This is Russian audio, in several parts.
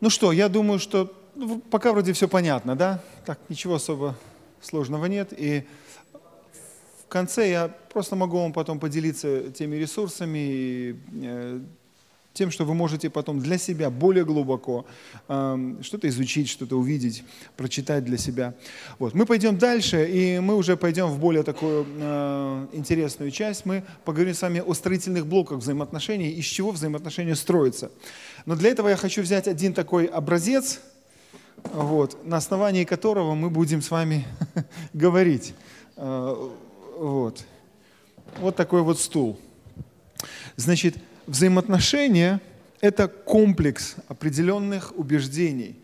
Ну что, я думаю, что ну, пока вроде все понятно, да? Так, ничего особо сложного нет. И в конце я просто могу вам потом поделиться теми ресурсами, и, э, тем, что вы можете потом для себя более глубоко э, что-то изучить, что-то увидеть, прочитать для себя. Вот. Мы пойдем дальше, и мы уже пойдем в более такую э, интересную часть. Мы поговорим с вами о строительных блоках взаимоотношений, из чего взаимоотношения строятся. Но для этого я хочу взять один такой образец, вот, на основании которого мы будем с вами говорить. Э, вот. вот такой вот стул. Значит, взаимоотношения – это комплекс определенных убеждений.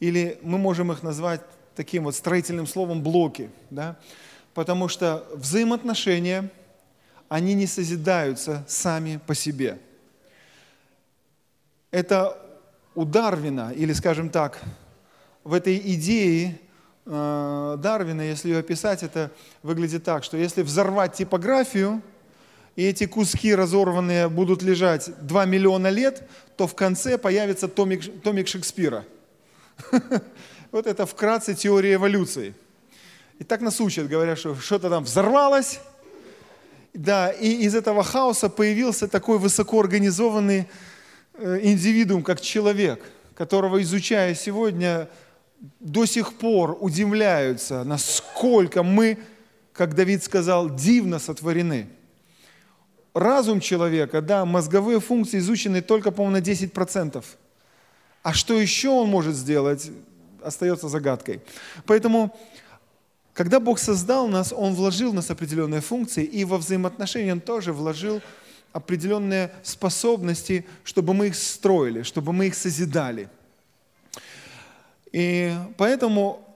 Или мы можем их назвать таким вот строительным словом блоки. Да? Потому что взаимоотношения, они не созидаются сами по себе. Это у Дарвина, или, скажем так, в этой идее э, Дарвина, если ее описать, это выглядит так, что если взорвать типографию, и эти куски разорванные будут лежать 2 миллиона лет, то в конце появится томик, томик Шекспира. Вот это вкратце теория эволюции. И так нас учат, говорят, что что-то там взорвалось, да, и из этого хаоса появился такой высокоорганизованный э, индивидуум, как человек, которого, изучая сегодня, до сих пор удивляются, насколько мы, как Давид сказал, дивно сотворены. Разум человека, да, мозговые функции изучены только, по-моему, на 10%. А что еще он может сделать, остается загадкой. Поэтому, когда Бог создал нас, Он вложил в нас определенные функции, и во взаимоотношения Он тоже вложил определенные способности, чтобы мы их строили, чтобы мы их созидали – и поэтому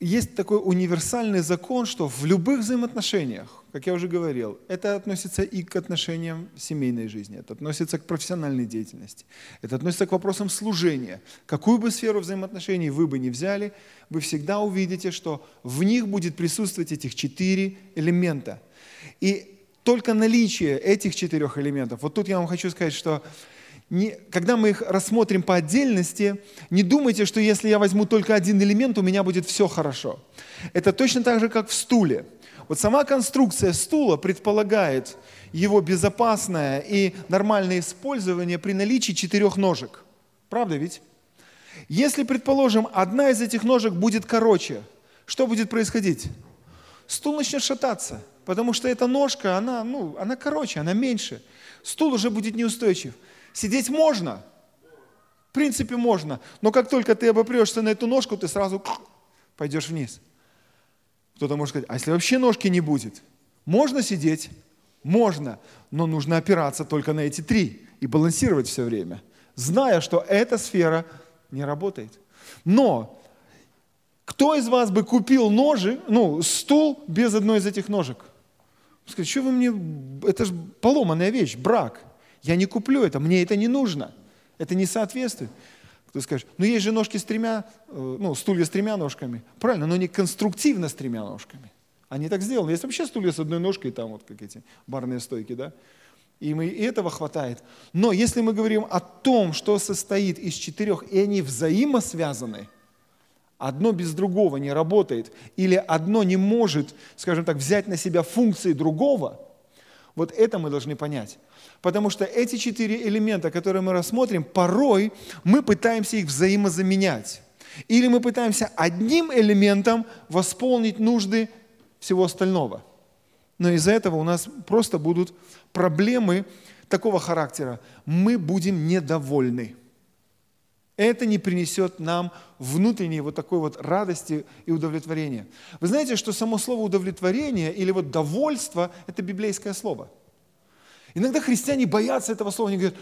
есть такой универсальный закон, что в любых взаимоотношениях, как я уже говорил, это относится и к отношениям семейной жизни, это относится к профессиональной деятельности, это относится к вопросам служения. Какую бы сферу взаимоотношений вы бы ни взяли, вы всегда увидите, что в них будет присутствовать этих четыре элемента. И только наличие этих четырех элементов, вот тут я вам хочу сказать, что не, когда мы их рассмотрим по отдельности, не думайте, что если я возьму только один элемент, у меня будет все хорошо. Это точно так же, как в стуле. Вот сама конструкция стула предполагает его безопасное и нормальное использование при наличии четырех ножек. Правда ведь? Если, предположим, одна из этих ножек будет короче, что будет происходить? Стул начнет шататься, потому что эта ножка, она, ну, она короче, она меньше. Стул уже будет неустойчив. Сидеть можно, в принципе можно, но как только ты обопрешься на эту ножку, ты сразу пойдешь вниз. Кто-то может сказать, а если вообще ножки не будет? Можно сидеть? Можно, но нужно опираться только на эти три и балансировать все время, зная, что эта сфера не работает. Но кто из вас бы купил ножи, ну, стул без одной из этих ножек? Скажет, что вы мне, это же поломанная вещь, брак. Я не куплю это, мне это не нужно. Это не соответствует. Кто скажет, ну есть же ножки с тремя, э, ну стулья с тремя ножками. Правильно, но не конструктивно с тремя ножками. Они так сделаны. Есть вообще стулья с одной ножкой, там вот как эти барные стойки, да? И, мы, и этого хватает. Но если мы говорим о том, что состоит из четырех, и они взаимосвязаны, одно без другого не работает, или одно не может, скажем так, взять на себя функции другого, вот это мы должны понять. Потому что эти четыре элемента, которые мы рассмотрим, порой мы пытаемся их взаимозаменять. Или мы пытаемся одним элементом восполнить нужды всего остального. Но из-за этого у нас просто будут проблемы такого характера. Мы будем недовольны. Это не принесет нам внутренней вот такой вот радости и удовлетворения. Вы знаете, что само слово удовлетворение или вот довольство – это библейское слово – Иногда христиане боятся этого слова, они говорят,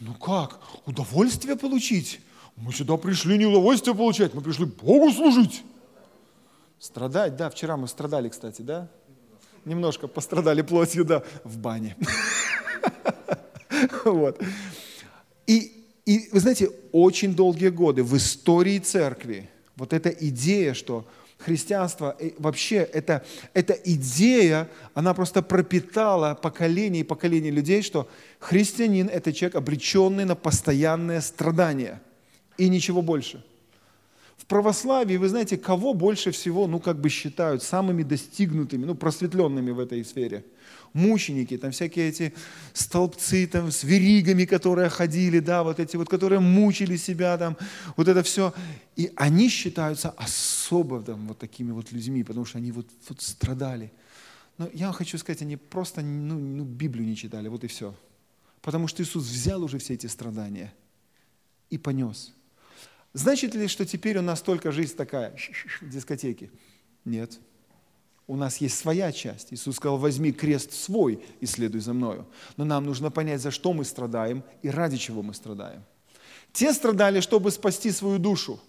ну как, удовольствие получить? Мы сюда пришли не удовольствие получать, мы пришли Богу служить. Страдать, да, вчера мы страдали, кстати, да? Немножко пострадали плотью, да, в бане. Вот. И, и, вы знаете, очень долгие годы в истории церкви вот эта идея, что христианство, вообще эта, эта идея, она просто пропитала поколение и поколение людей, что христианин – это человек, обреченный на постоянное страдание. и ничего больше. В православии, вы знаете, кого больше всего, ну, как бы считают самыми достигнутыми, ну, просветленными в этой сфере? Мученики, там всякие эти столбцы там с веригами, которые ходили, да, вот эти вот, которые мучили себя там, вот это все. И они считаются особо там вот такими вот людьми, потому что они вот, вот страдали. Но я вам хочу сказать, они просто ну, ну, Библию не читали, вот и все. Потому что Иисус взял уже все эти страдания и понес. Значит ли, что теперь у нас только жизнь такая, дискотеки? Нет. У нас есть своя часть. Иисус сказал, возьми крест свой и следуй за мною. Но нам нужно понять, за что мы страдаем и ради чего мы страдаем. Те страдали, чтобы спасти свою душу.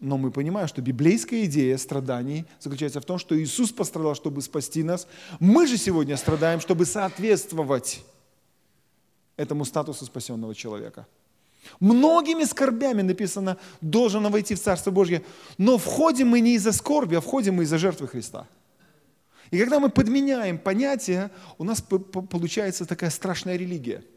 Но мы понимаем, что библейская идея страданий заключается в том, что Иисус пострадал, чтобы спасти нас. Мы же сегодня страдаем, чтобы соответствовать этому статусу спасенного человека. Многими скорбями написано, должен войти в Царство Божье. Но входим мы не из-за скорби, а входим мы из-за жертвы Христа. И когда мы подменяем понятия, у нас получается такая страшная религия –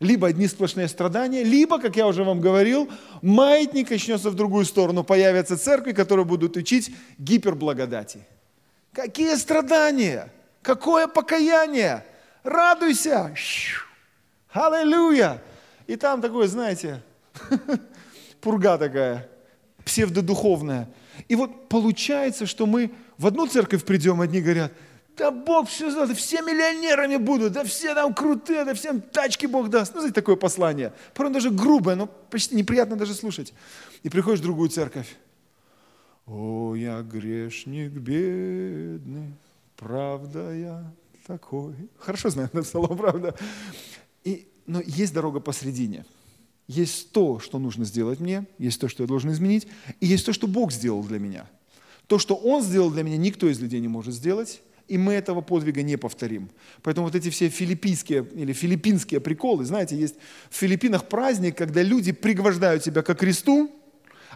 либо одни сплошные страдания, либо, как я уже вам говорил, маятник начнется в другую сторону. Появятся церкви, которые будут учить гиперблагодати. Какие страдания? Какое покаяние? Радуйся! Аллилуйя! И там такое, знаете, пурга такая, псевдодуховная. И вот получается, что мы в одну церковь придем, одни говорят – да Бог все знает, все миллионерами будут, да все там крутые, да всем тачки Бог даст. Ну, знаете, такое послание. Порой даже грубое, но почти неприятно даже слушать. И приходишь в другую церковь. О, я грешник бедный, правда я такой. Хорошо знаю это слово, правда. И, но есть дорога посредине. Есть то, что нужно сделать мне, есть то, что я должен изменить, и есть то, что Бог сделал для меня. То, что Он сделал для меня, никто из людей не может сделать, и мы этого подвига не повторим. Поэтому вот эти все филиппинские или филиппинские приколы, знаете, есть в Филиппинах праздник, когда люди пригвождают себя к кресту,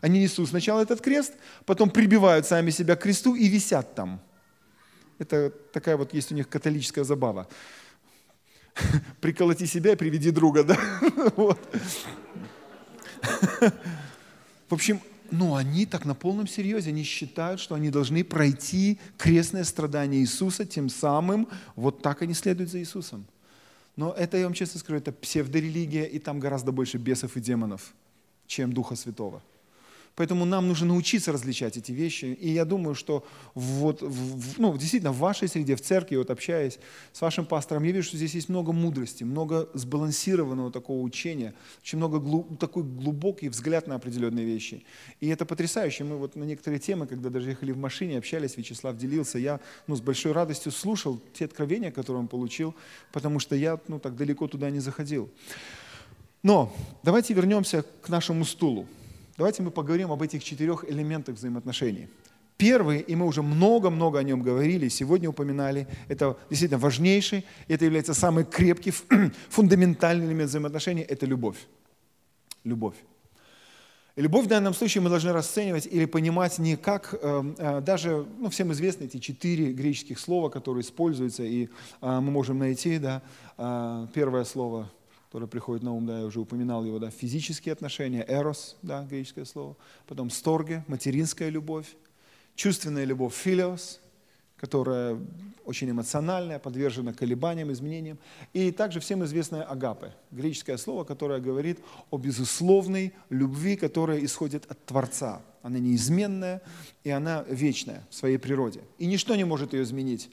они несут сначала этот крест, потом прибивают сами себя к кресту и висят там. Это такая вот есть у них католическая забава. Приколоти себя и приведи друга, да? Вот. В общем, но они так на полном серьезе, они считают, что они должны пройти крестное страдание Иисуса, тем самым вот так они следуют за Иисусом. Но это, я вам честно скажу, это псевдорелигия, и там гораздо больше бесов и демонов, чем Духа Святого. Поэтому нам нужно научиться различать эти вещи. И я думаю, что вот, в, ну, действительно в вашей среде, в церкви, вот общаясь с вашим пастором, я вижу, что здесь есть много мудрости, много сбалансированного такого учения, очень много глуб, такой глубокий взгляд на определенные вещи. И это потрясающе. Мы вот на некоторые темы, когда даже ехали в машине, общались, Вячеслав делился, я ну, с большой радостью слушал те откровения, которые он получил, потому что я ну, так далеко туда не заходил. Но давайте вернемся к нашему стулу. Давайте мы поговорим об этих четырех элементах взаимоотношений. Первый, и мы уже много-много о нем говорили, сегодня упоминали, это действительно важнейший, это является самый крепкий, фундаментальный элемент взаимоотношений, это любовь. Любовь. И любовь в данном случае мы должны расценивать или понимать не как, э, э, даже, ну, всем известны эти четыре греческих слова, которые используются, и э, мы можем найти, да, первое слово которое приходит на ум, да, я уже упоминал его, да, физические отношения, эрос, да, греческое слово, потом сторге, материнская любовь, чувственная любовь, филиос, которая очень эмоциональная, подвержена колебаниям, изменениям, и также всем известное агапе, греческое слово, которое говорит о безусловной любви, которая исходит от Творца. Она неизменная, и она вечная в своей природе. И ничто не может ее изменить.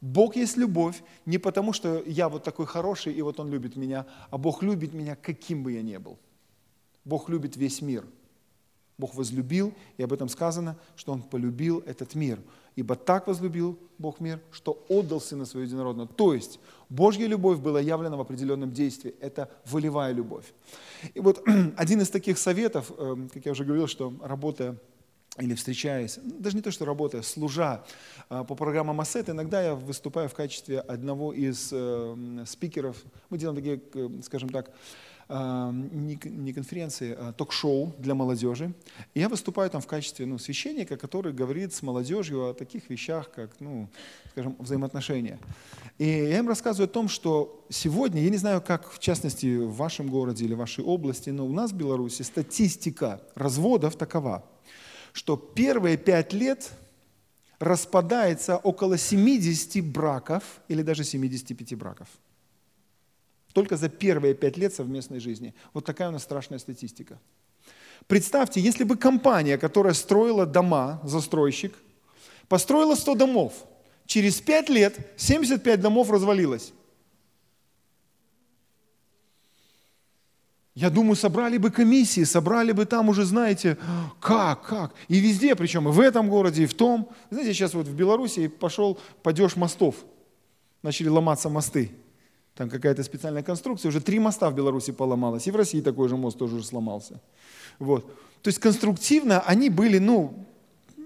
Бог есть любовь не потому, что я вот такой хороший, и вот Он любит меня, а Бог любит меня, каким бы я ни был. Бог любит весь мир. Бог возлюбил, и об этом сказано, что Он полюбил этот мир. Ибо так возлюбил Бог мир, что отдал Сына Своего Единородного. То есть Божья любовь была явлена в определенном действии. Это волевая любовь. И вот один из таких советов, э, как я уже говорил, что работая или встречаясь, даже не то, что работая, служа а, по программам АСЭТ, иногда я выступаю в качестве одного из э, спикеров. Мы делаем такие, скажем так, а, не конференции, а ток-шоу для молодежи. И я выступаю там в качестве ну, священника, который говорит с молодежью о таких вещах, как, ну, скажем, взаимоотношения. И я им рассказываю о том, что сегодня, я не знаю, как в частности в вашем городе или вашей области, но у нас в Беларуси статистика разводов такова, что первые пять лет распадается около 70 браков или даже 75 браков. Только за первые пять лет совместной жизни. Вот такая у нас страшная статистика. Представьте, если бы компания, которая строила дома, застройщик, построила 100 домов, через пять лет 75 домов развалилось. Я думаю, собрали бы комиссии, собрали бы там уже, знаете, как, как. И везде, причем и в этом городе, и в том. Знаете, сейчас вот в Беларуси пошел падеж мостов. Начали ломаться мосты. Там какая-то специальная конструкция. Уже три моста в Беларуси поломалось. И в России такой же мост тоже уже сломался. Вот. То есть конструктивно они были, ну,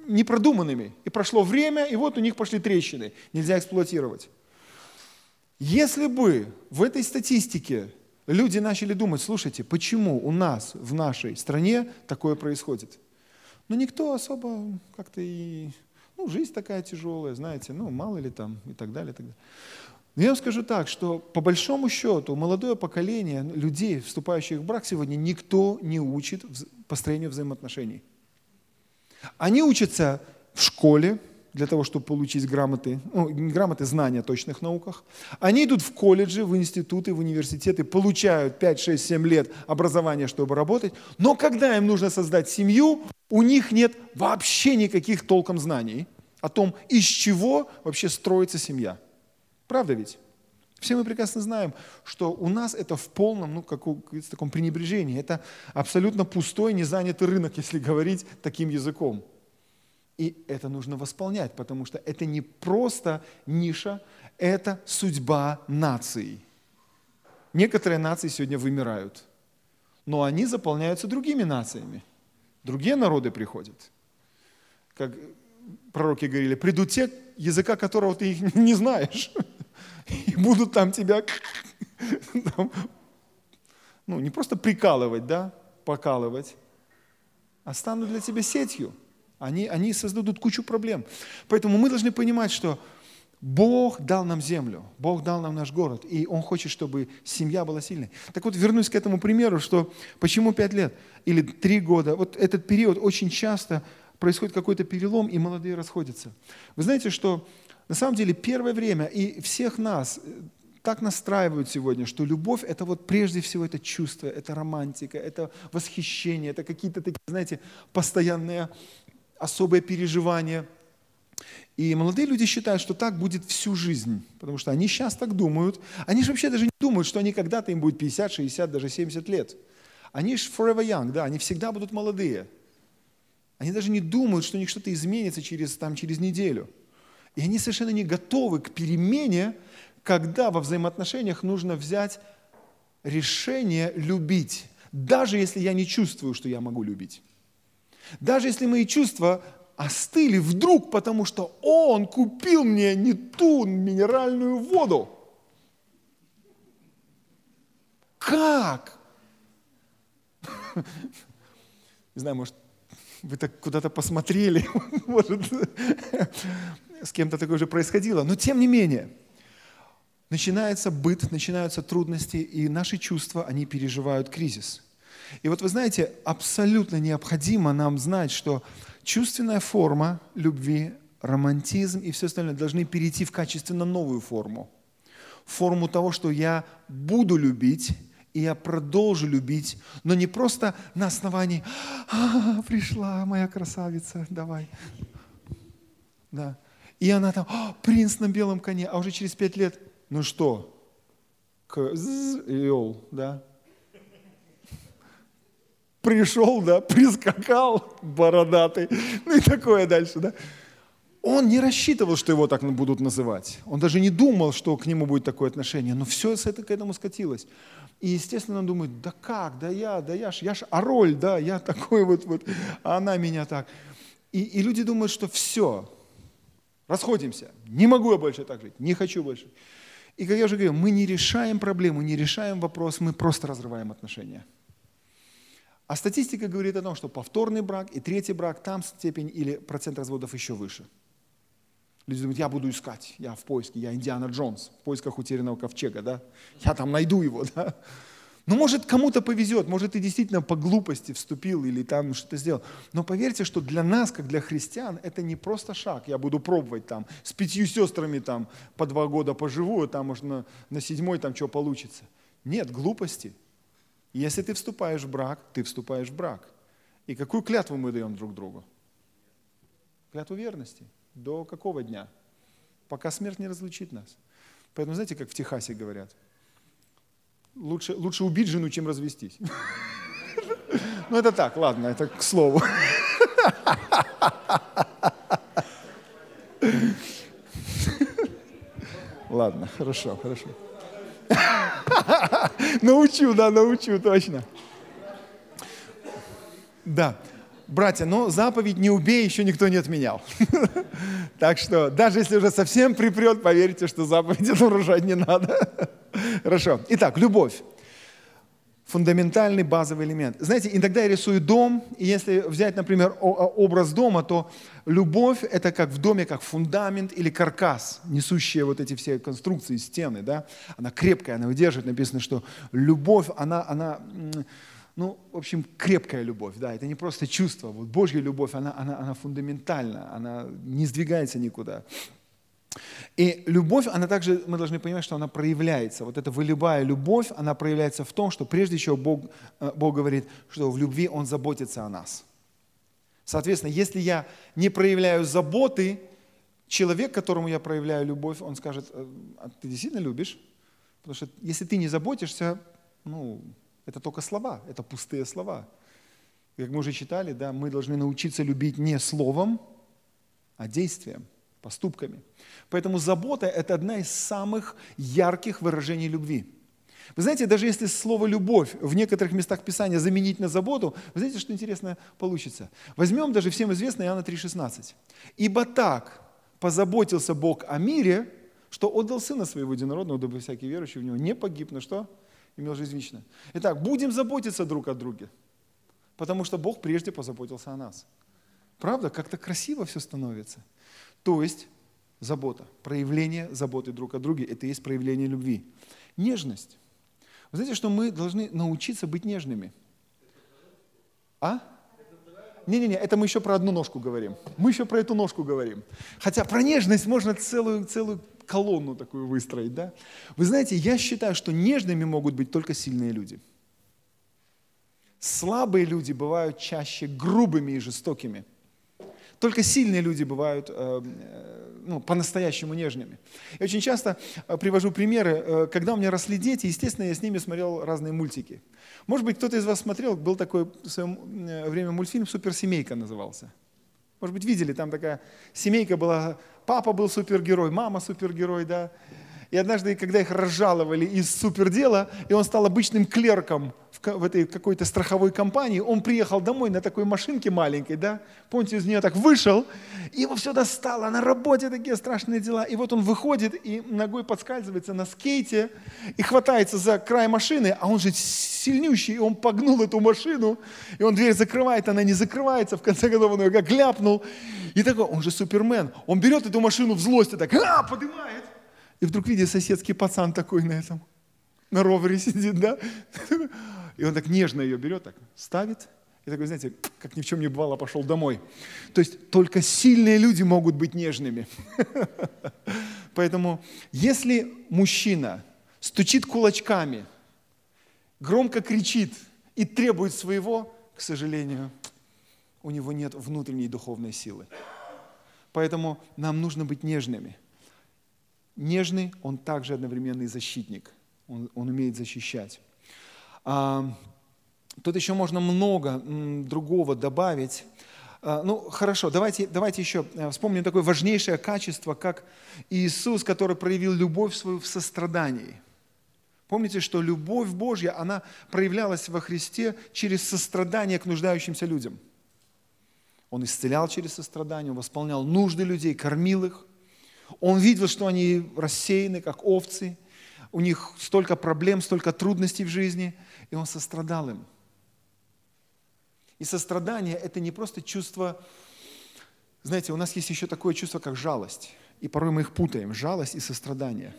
непродуманными. И прошло время, и вот у них пошли трещины. Нельзя эксплуатировать. Если бы в этой статистике люди начали думать, слушайте, почему у нас в нашей стране такое происходит? Ну, никто особо как-то и... Ну, жизнь такая тяжелая, знаете, ну, мало ли там и так далее, и так далее. Но я вам скажу так, что по большому счету молодое поколение людей, вступающих в брак сегодня, никто не учит построению взаимоотношений. Они учатся в школе для того, чтобы получить грамоты, ну, грамоты, знания о точных науках. Они идут в колледжи, в институты, в университеты, получают 5, 6, 7 лет образования, чтобы работать. Но когда им нужно создать семью, у них нет вообще никаких толком знаний о том, из чего вообще строится семья. Правда ведь? Все мы прекрасно знаем, что у нас это в полном, ну, как в таком пренебрежении. Это абсолютно пустой, незанятый рынок, если говорить таким языком. И это нужно восполнять, потому что это не просто ниша, это судьба наций. Некоторые нации сегодня вымирают, но они заполняются другими нациями. Другие народы приходят. Как пророки говорили, придут те, языка которого ты не знаешь. и будут там тебя там, ну, не просто прикалывать, да, покалывать, а станут для тебя сетью. Они, они создадут кучу проблем. Поэтому мы должны понимать, что Бог дал нам землю, Бог дал нам наш город, и Он хочет, чтобы семья была сильной. Так вот, вернусь к этому примеру, что почему пять лет или три года, вот этот период очень часто происходит какой-то перелом, и молодые расходятся. Вы знаете, что на самом деле первое время и всех нас э, так настраивают сегодня, что любовь – это вот прежде всего это чувство, это романтика, это восхищение, это какие-то такие, знаете, постоянные особые переживания. И молодые люди считают, что так будет всю жизнь, потому что они сейчас так думают. Они же вообще даже не думают, что они когда-то им будет 50, 60, даже 70 лет. Они же forever young, да, они всегда будут молодые. Они даже не думают, что у них что-то изменится через, там, через неделю – и они совершенно не готовы к перемене, когда во взаимоотношениях нужно взять решение любить, даже если я не чувствую, что я могу любить. Даже если мои чувства остыли вдруг, потому что он купил мне не ту минеральную воду. Как? Не знаю, может, вы так куда-то посмотрели, может, с кем-то такое уже происходило, но тем не менее, начинается быт, начинаются трудности, и наши чувства, они переживают кризис. И вот вы знаете, абсолютно необходимо нам знать, что чувственная форма любви, романтизм и все остальное должны перейти в качественно новую форму. Форму того, что я буду любить, и я продолжу любить, но не просто на основании а, «пришла моя красавица, давай». Да. И она там, принц на белом коне, а уже через пять лет, ну что, козел, да? Пришел, да, прискакал, бородатый, ну и такое дальше, да? Он не рассчитывал, что его так будут называть. Он даже не думал, что к нему будет такое отношение. Но все это к этому скатилось. И, естественно, он думает, да как, да я, да я ж, я ж Ароль, да, я такой вот, вот, а она меня так. И, и люди думают, что все, Расходимся. Не могу я больше так жить, не хочу больше. И, как я уже говорил, мы не решаем проблему, не решаем вопрос, мы просто разрываем отношения. А статистика говорит о том, что повторный брак и третий брак, там степень или процент разводов еще выше. Люди думают, я буду искать, я в поиске, я Индиана Джонс, в поисках утерянного ковчега, да? Я там найду его, да? Ну, может, кому-то повезет, может, ты действительно по глупости вступил или там что-то сделал. Но поверьте, что для нас, как для христиан, это не просто шаг. Я буду пробовать там, с пятью сестрами там по два года поживу, а там, может, на, на седьмой там что получится. Нет, глупости. Если ты вступаешь в брак, ты вступаешь в брак. И какую клятву мы даем друг другу? Клятву верности. До какого дня? Пока смерть не разлучит нас. Поэтому знаете, как в Техасе говорят – лучше, лучше убить жену, чем развестись. Ну, это так, ладно, это к слову. Ладно, хорошо, хорошо. Научу, да, научу, точно. Да. Братья, но заповедь «не убей» еще никто не отменял. Так что даже если уже совсем припрет, поверьте, что заповеди нарушать не надо. Хорошо. Итак, любовь. Фундаментальный базовый элемент. Знаете, иногда я рисую дом, и если взять, например, образ дома, то любовь – это как в доме, как фундамент или каркас, несущие вот эти все конструкции, стены, да? Она крепкая, она выдерживает. Написано, что любовь, она, она ну, в общем, крепкая любовь, да, это не просто чувство. Вот Божья любовь, она, она, она фундаментальна, она не сдвигается никуда. И любовь, она также, мы должны понимать, что она проявляется. Вот эта волевая любовь, она проявляется в том, что прежде всего Бог, э, Бог говорит, что в любви Он заботится о нас. Соответственно, если я не проявляю заботы, человек, которому я проявляю любовь, он скажет, «Э, а ты действительно любишь? Потому что если ты не заботишься, ну, это только слова, это пустые слова. Как мы уже читали, да, мы должны научиться любить не словом, а действием, поступками. Поэтому забота – это одна из самых ярких выражений любви. Вы знаете, даже если слово «любовь» в некоторых местах Писания заменить на заботу, вы знаете, что интересно получится? Возьмем даже всем известное Иоанна 3,16. «Ибо так позаботился Бог о мире, что отдал Сына Своего Единородного, дабы всякий верующий в Него не погиб, но что? имел жизнь вечную. Итак, будем заботиться друг о друге, потому что Бог прежде позаботился о нас. Правда? Как-то красиво все становится. То есть забота, проявление заботы друг о друге, это и есть проявление любви. Нежность. Вы знаете, что мы должны научиться быть нежными? А? Не-не-не, это мы еще про одну ножку говорим. Мы еще про эту ножку говорим. Хотя про нежность можно целую, целую колонну такую выстроить, да? Вы знаете, я считаю, что нежными могут быть только сильные люди. Слабые люди бывают чаще грубыми и жестокими. Только сильные люди бывают э, э, ну, по-настоящему нежными. Я очень часто э, привожу примеры, когда у меня росли дети, естественно, я с ними смотрел разные мультики. Может быть, кто-то из вас смотрел, был такой в свое время мультфильм «Суперсемейка» назывался. Может быть, видели, там такая семейка была, папа был супергерой, мама супергерой, да. И однажды, когда их разжаловали из супердела, и он стал обычным клерком в, этой какой-то страховой компании, он приехал домой на такой машинке маленькой, да, помните, из нее так вышел, и его все достало, на работе такие страшные дела. И вот он выходит и ногой подскальзывается на скейте и хватается за край машины, а он же сильнющий, и он погнул эту машину, и он дверь закрывает, она не закрывается, в конце концов он ее как ляпнул. И такой, он же супермен, он берет эту машину в злости, так, а, поднимает, и вдруг видит соседский пацан такой на этом, на ровере сидит, да? И он так нежно ее берет, так ставит, и такой, знаете, как ни в чем не бывало, пошел домой. То есть только сильные люди могут быть нежными. Поэтому если мужчина стучит кулачками, громко кричит и требует своего, к сожалению, у него нет внутренней духовной силы. Поэтому нам нужно быть нежными нежный, он также одновременный защитник. Он, он умеет защищать. А, тут еще можно много другого добавить. А, ну, хорошо, давайте, давайте еще э, вспомним такое важнейшее качество, как Иисус, который проявил любовь свою в сострадании. Помните, что любовь Божья, она проявлялась во Христе через сострадание к нуждающимся людям. Он исцелял через сострадание, он восполнял нужды людей, кормил их – он видел, что они рассеяны, как овцы, у них столько проблем, столько трудностей в жизни, и он сострадал им. И сострадание – это не просто чувство, знаете, у нас есть еще такое чувство, как жалость. И порой мы их путаем, жалость и сострадание.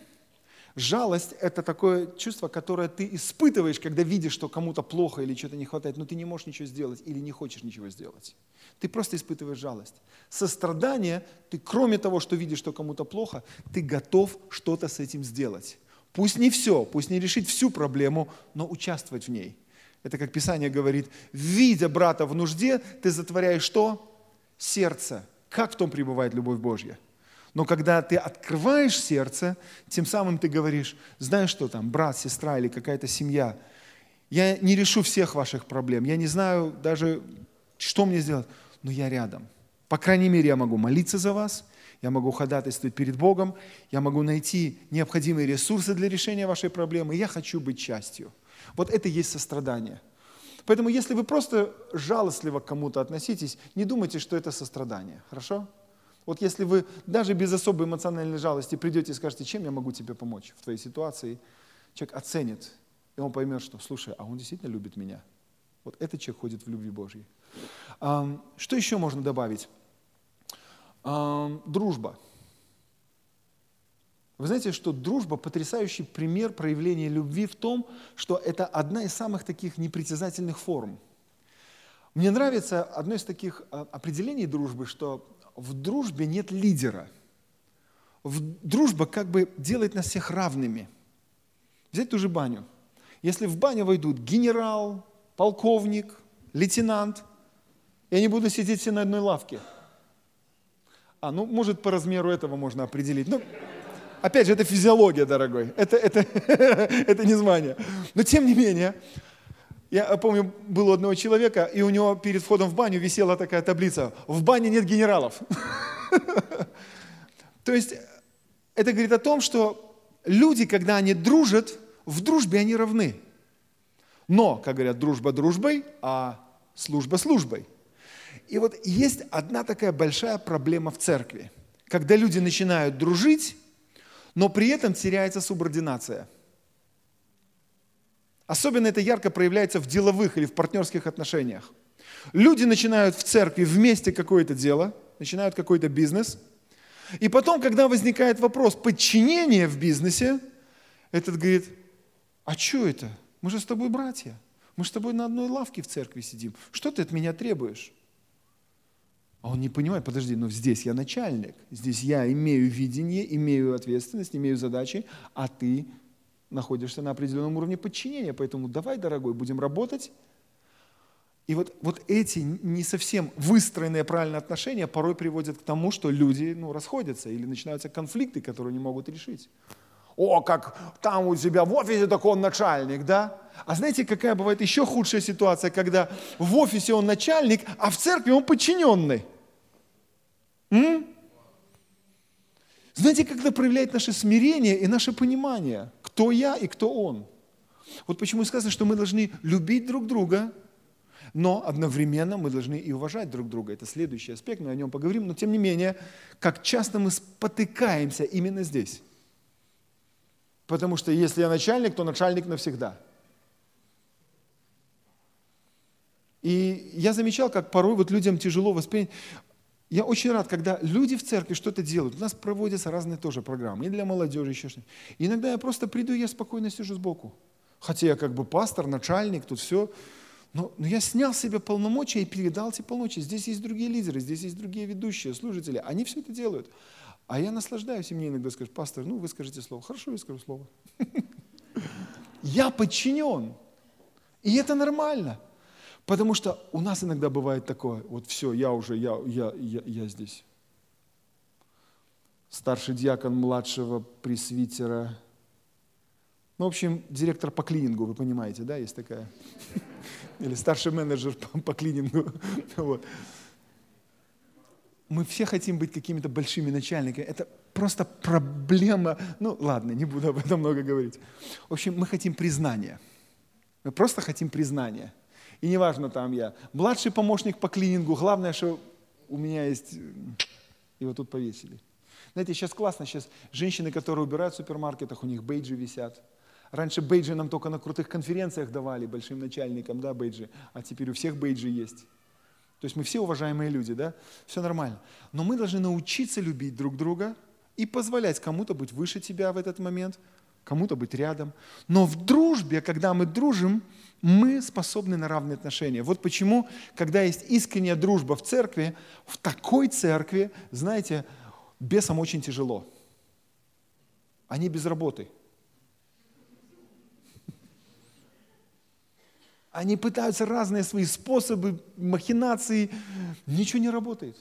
Жалость – это такое чувство, которое ты испытываешь, когда видишь, что кому-то плохо или что-то не хватает, но ты не можешь ничего сделать или не хочешь ничего сделать. Ты просто испытываешь жалость. Сострадание – ты кроме того, что видишь, что кому-то плохо, ты готов что-то с этим сделать. Пусть не все, пусть не решить всю проблему, но участвовать в ней. Это как Писание говорит, видя брата в нужде, ты затворяешь что? Сердце. Как в том пребывает любовь Божья? Но когда ты открываешь сердце, тем самым ты говоришь, знаешь что там, брат, сестра или какая-то семья, я не решу всех ваших проблем, я не знаю даже, что мне сделать, но я рядом. По крайней мере, я могу молиться за вас, я могу ходатайствовать перед Богом, я могу найти необходимые ресурсы для решения вашей проблемы, я хочу быть частью. Вот это и есть сострадание. Поэтому если вы просто жалостливо к кому-то относитесь, не думайте, что это сострадание. Хорошо? Вот если вы даже без особой эмоциональной жалости придете и скажете, чем я могу тебе помочь в твоей ситуации, человек оценит, и он поймет, что, слушай, а он действительно любит меня. Вот этот человек ходит в любви Божьей. Что еще можно добавить? Дружба. Вы знаете, что дружба – потрясающий пример проявления любви в том, что это одна из самых таких непритязательных форм. Мне нравится одно из таких а, определений дружбы, что в дружбе нет лидера. В дружба как бы делает нас всех равными. Взять ту же баню. Если в баню войдут генерал, полковник, лейтенант, и они будут сидеть все на одной лавке. А, ну, может, по размеру этого можно определить. Ну, опять же, это физиология, дорогой. Это, это, это не звание. Но тем не менее, я помню, было у одного человека, и у него перед входом в баню висела такая таблица «В бане нет генералов». То есть это говорит о том, что люди, когда они дружат, в дружбе они равны. Но, как говорят, дружба дружбой, а служба службой. И вот есть одна такая большая проблема в церкви. Когда люди начинают дружить, но при этом теряется субординация – Особенно это ярко проявляется в деловых или в партнерских отношениях. Люди начинают в церкви вместе какое-то дело, начинают какой-то бизнес, и потом, когда возникает вопрос подчинения в бизнесе, этот говорит, а что это? Мы же с тобой братья. Мы же с тобой на одной лавке в церкви сидим. Что ты от меня требуешь? А он не понимает, подожди, но здесь я начальник, здесь я имею видение, имею ответственность, имею задачи, а ты находишься на определенном уровне подчинения. Поэтому давай, дорогой, будем работать. И вот, вот эти не совсем выстроенные правильные отношения порой приводят к тому, что люди ну, расходятся или начинаются конфликты, которые не могут решить. О, как там у тебя в офисе такой он начальник, да? А знаете, какая бывает еще худшая ситуация, когда в офисе он начальник, а в церкви он подчиненный? М? Знаете, когда проявляет наше смирение и наше понимание – кто я и кто он. Вот почему сказано, что мы должны любить друг друга, но одновременно мы должны и уважать друг друга. Это следующий аспект, мы о нем поговорим. Но тем не менее, как часто мы спотыкаемся именно здесь. Потому что если я начальник, то начальник навсегда. И я замечал, как порой вот людям тяжело воспринять. Я очень рад, когда люди в церкви что-то делают. У нас проводятся разные тоже программы, и для молодежи еще что-то. Иногда я просто приду, я спокойно сижу сбоку. Хотя я как бы пастор, начальник, тут все. Но, но я снял с себя полномочия и передал эти полномочия. Здесь есть другие лидеры, здесь есть другие ведущие, служители. Они все это делают. А я наслаждаюсь, и мне иногда скажут, пастор, ну вы скажите слово. Хорошо, я скажу слово. Я подчинен. И это нормально. Потому что у нас иногда бывает такое, вот все, я уже, я, я, я, я здесь. Старший диакон младшего пресвитера. Ну, в общем, директор по клинингу, вы понимаете, да, есть такая. Или старший менеджер по, по клинингу. Мы все хотим быть какими-то большими начальниками. Это просто проблема. Ну, ладно, не буду об этом много говорить. В общем, мы хотим признания. Мы просто хотим признания. И неважно, там я младший помощник по клинингу, главное, что у меня есть... Его тут повесили. Знаете, сейчас классно, сейчас женщины, которые убирают в супермаркетах, у них бейджи висят. Раньше бейджи нам только на крутых конференциях давали, большим начальникам, да, бейджи, а теперь у всех бейджи есть. То есть мы все уважаемые люди, да, все нормально. Но мы должны научиться любить друг друга и позволять кому-то быть выше тебя в этот момент, кому-то быть рядом. Но в дружбе, когда мы дружим, мы способны на равные отношения. Вот почему, когда есть искренняя дружба в церкви, в такой церкви, знаете, бесам очень тяжело. Они без работы. Они пытаются разные свои способы, махинации. Ничего не работает.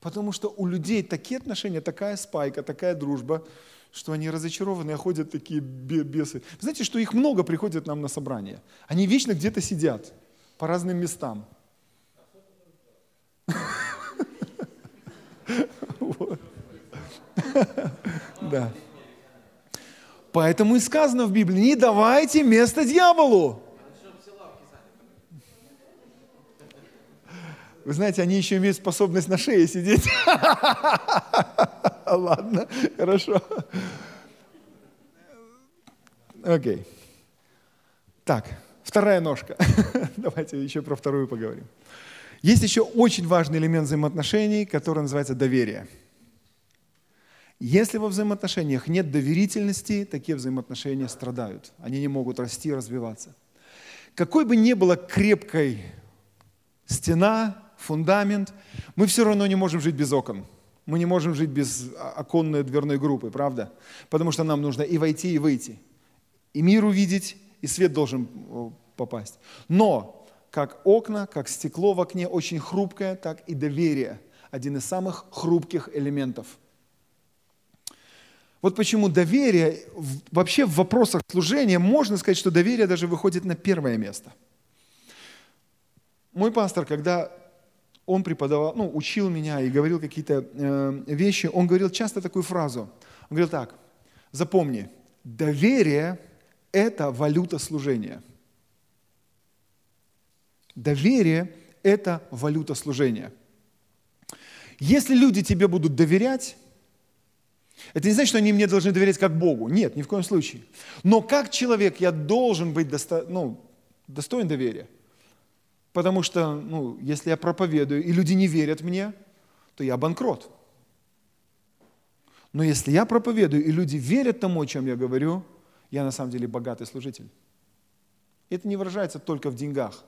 Потому что у людей такие отношения, такая спайка, такая дружба, что они разочарованы, ходят такие бесы. Вы знаете, что их много приходят нам на собрание. Они вечно где-то сидят по разным местам. Да. Поэтому и сказано в Библии, не давайте место дьяволу. Вы знаете, они еще имеют способность на шее сидеть. Ладно, хорошо. Окей. Так, вторая ножка. Давайте еще про вторую поговорим. Есть еще очень важный элемент взаимоотношений, который называется доверие. Если во взаимоотношениях нет доверительности, такие взаимоотношения страдают. Они не могут расти и развиваться. Какой бы ни была крепкой стена, фундамент, мы все равно не можем жить без окон. Мы не можем жить без оконной дверной группы, правда? Потому что нам нужно и войти, и выйти. И мир увидеть, и свет должен попасть. Но как окна, как стекло в окне очень хрупкое, так и доверие – один из самых хрупких элементов. Вот почему доверие, вообще в вопросах служения, можно сказать, что доверие даже выходит на первое место. Мой пастор, когда он преподавал, ну, учил меня и говорил какие-то э, вещи, он говорил часто такую фразу. Он говорил так, запомни, доверие – это валюта служения. Доверие – это валюта служения. Если люди тебе будут доверять, это не значит, что они мне должны доверять как Богу. Нет, ни в коем случае. Но как человек я должен быть досто, ну, достоин доверия. Потому что, ну, если я проповедую, и люди не верят мне, то я банкрот. Но если я проповедую, и люди верят тому, о чем я говорю, я на самом деле богатый служитель. Это не выражается только в деньгах.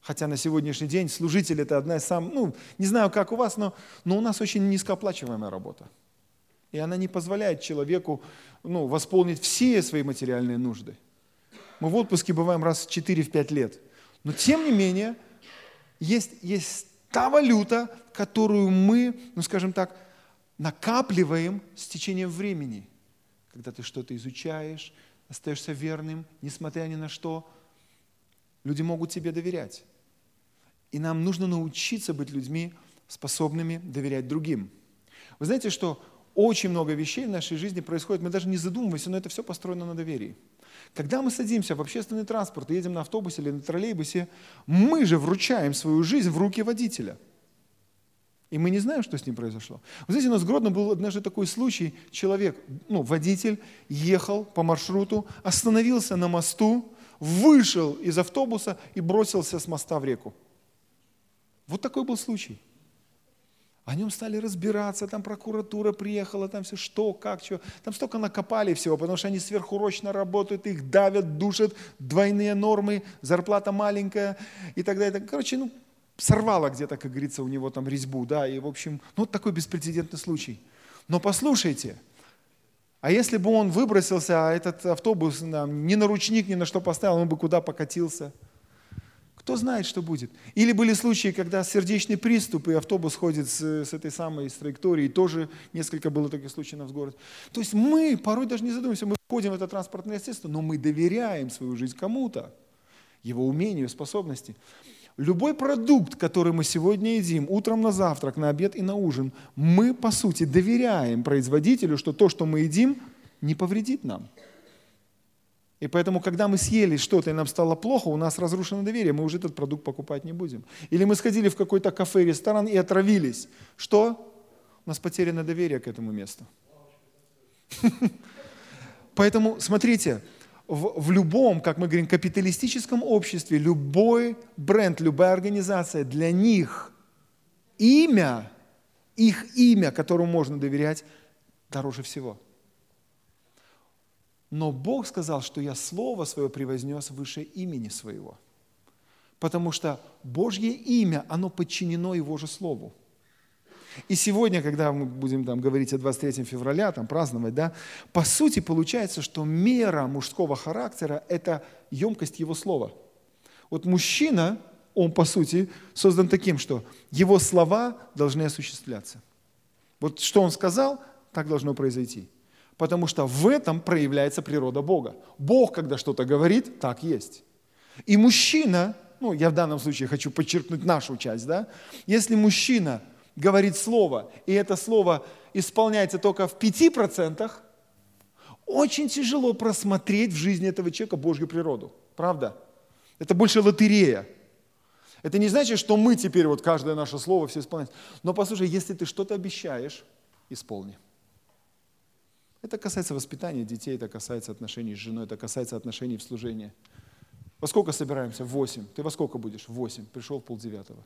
Хотя на сегодняшний день служитель – это одна из самых, ну, не знаю, как у вас, но, но у нас очень низкооплачиваемая работа. И она не позволяет человеку ну, восполнить все свои материальные нужды. Мы в отпуске бываем раз в 4-5 лет – но тем не менее, есть, есть та валюта, которую мы, ну скажем так, накапливаем с течением времени. Когда ты что-то изучаешь, остаешься верным, несмотря ни на что, люди могут тебе доверять. И нам нужно научиться быть людьми, способными доверять другим. Вы знаете, что очень много вещей в нашей жизни происходит, мы даже не задумываемся, но это все построено на доверии. Когда мы садимся в общественный транспорт, едем на автобусе или на троллейбусе, мы же вручаем свою жизнь в руки водителя. И мы не знаем, что с ним произошло. Вы знаете, у нас в Гродно был однажды такой случай. Человек, ну, водитель, ехал по маршруту, остановился на мосту, вышел из автобуса и бросился с моста в реку. Вот такой был случай. О нем стали разбираться, там прокуратура приехала, там все что, как, что. Там столько накопали всего, потому что они сверхурочно работают, их давят, душат, двойные нормы, зарплата маленькая и так далее. Короче, ну, сорвало где-то, как говорится, у него там резьбу, да, и в общем, ну, вот такой беспрецедентный случай. Но послушайте, а если бы он выбросился, а этот автобус нам, ни на ручник, ни на что поставил, он бы куда покатился – кто знает, что будет. Или были случаи, когда сердечный приступ, и автобус ходит с, с этой самой с траектории. Тоже несколько было таких случаев в городе. То есть мы порой даже не задумываемся, мы входим в это транспортное средство, но мы доверяем свою жизнь кому-то, его умению, способности. Любой продукт, который мы сегодня едим, утром на завтрак, на обед и на ужин, мы, по сути, доверяем производителю, что то, что мы едим, не повредит нам. И поэтому, когда мы съели что-то и нам стало плохо, у нас разрушено доверие, мы уже этот продукт покупать не будем. Или мы сходили в какой-то кафе, ресторан и отравились. Что? у нас потеряно доверие к этому месту. Поэтому, смотрите, в, в любом, как мы говорим, капиталистическом обществе, любой бренд, любая организация, для них имя, их имя, которому можно доверять, дороже всего. Но Бог сказал, что я Слово Свое превознес выше имени Своего. Потому что Божье имя, оно подчинено Его же Слову. И сегодня, когда мы будем там, говорить о 23 февраля, там, праздновать, да, по сути получается, что мера мужского характера – это емкость его слова. Вот мужчина, он по сути создан таким, что его слова должны осуществляться. Вот что он сказал, так должно произойти. Потому что в этом проявляется природа Бога. Бог, когда что-то говорит, так есть. И мужчина, ну, я в данном случае хочу подчеркнуть нашу часть, да, если мужчина говорит слово, и это слово исполняется только в 5%, очень тяжело просмотреть в жизни этого человека Божью природу. Правда? Это больше лотерея. Это не значит, что мы теперь вот каждое наше слово все исполняем. Но послушай, если ты что-то обещаешь, исполни. Это касается воспитания детей, это касается отношений с женой, это касается отношений в служении. Во сколько собираемся? Восемь. Ты во сколько будешь? Восемь. Пришел в полдевятого.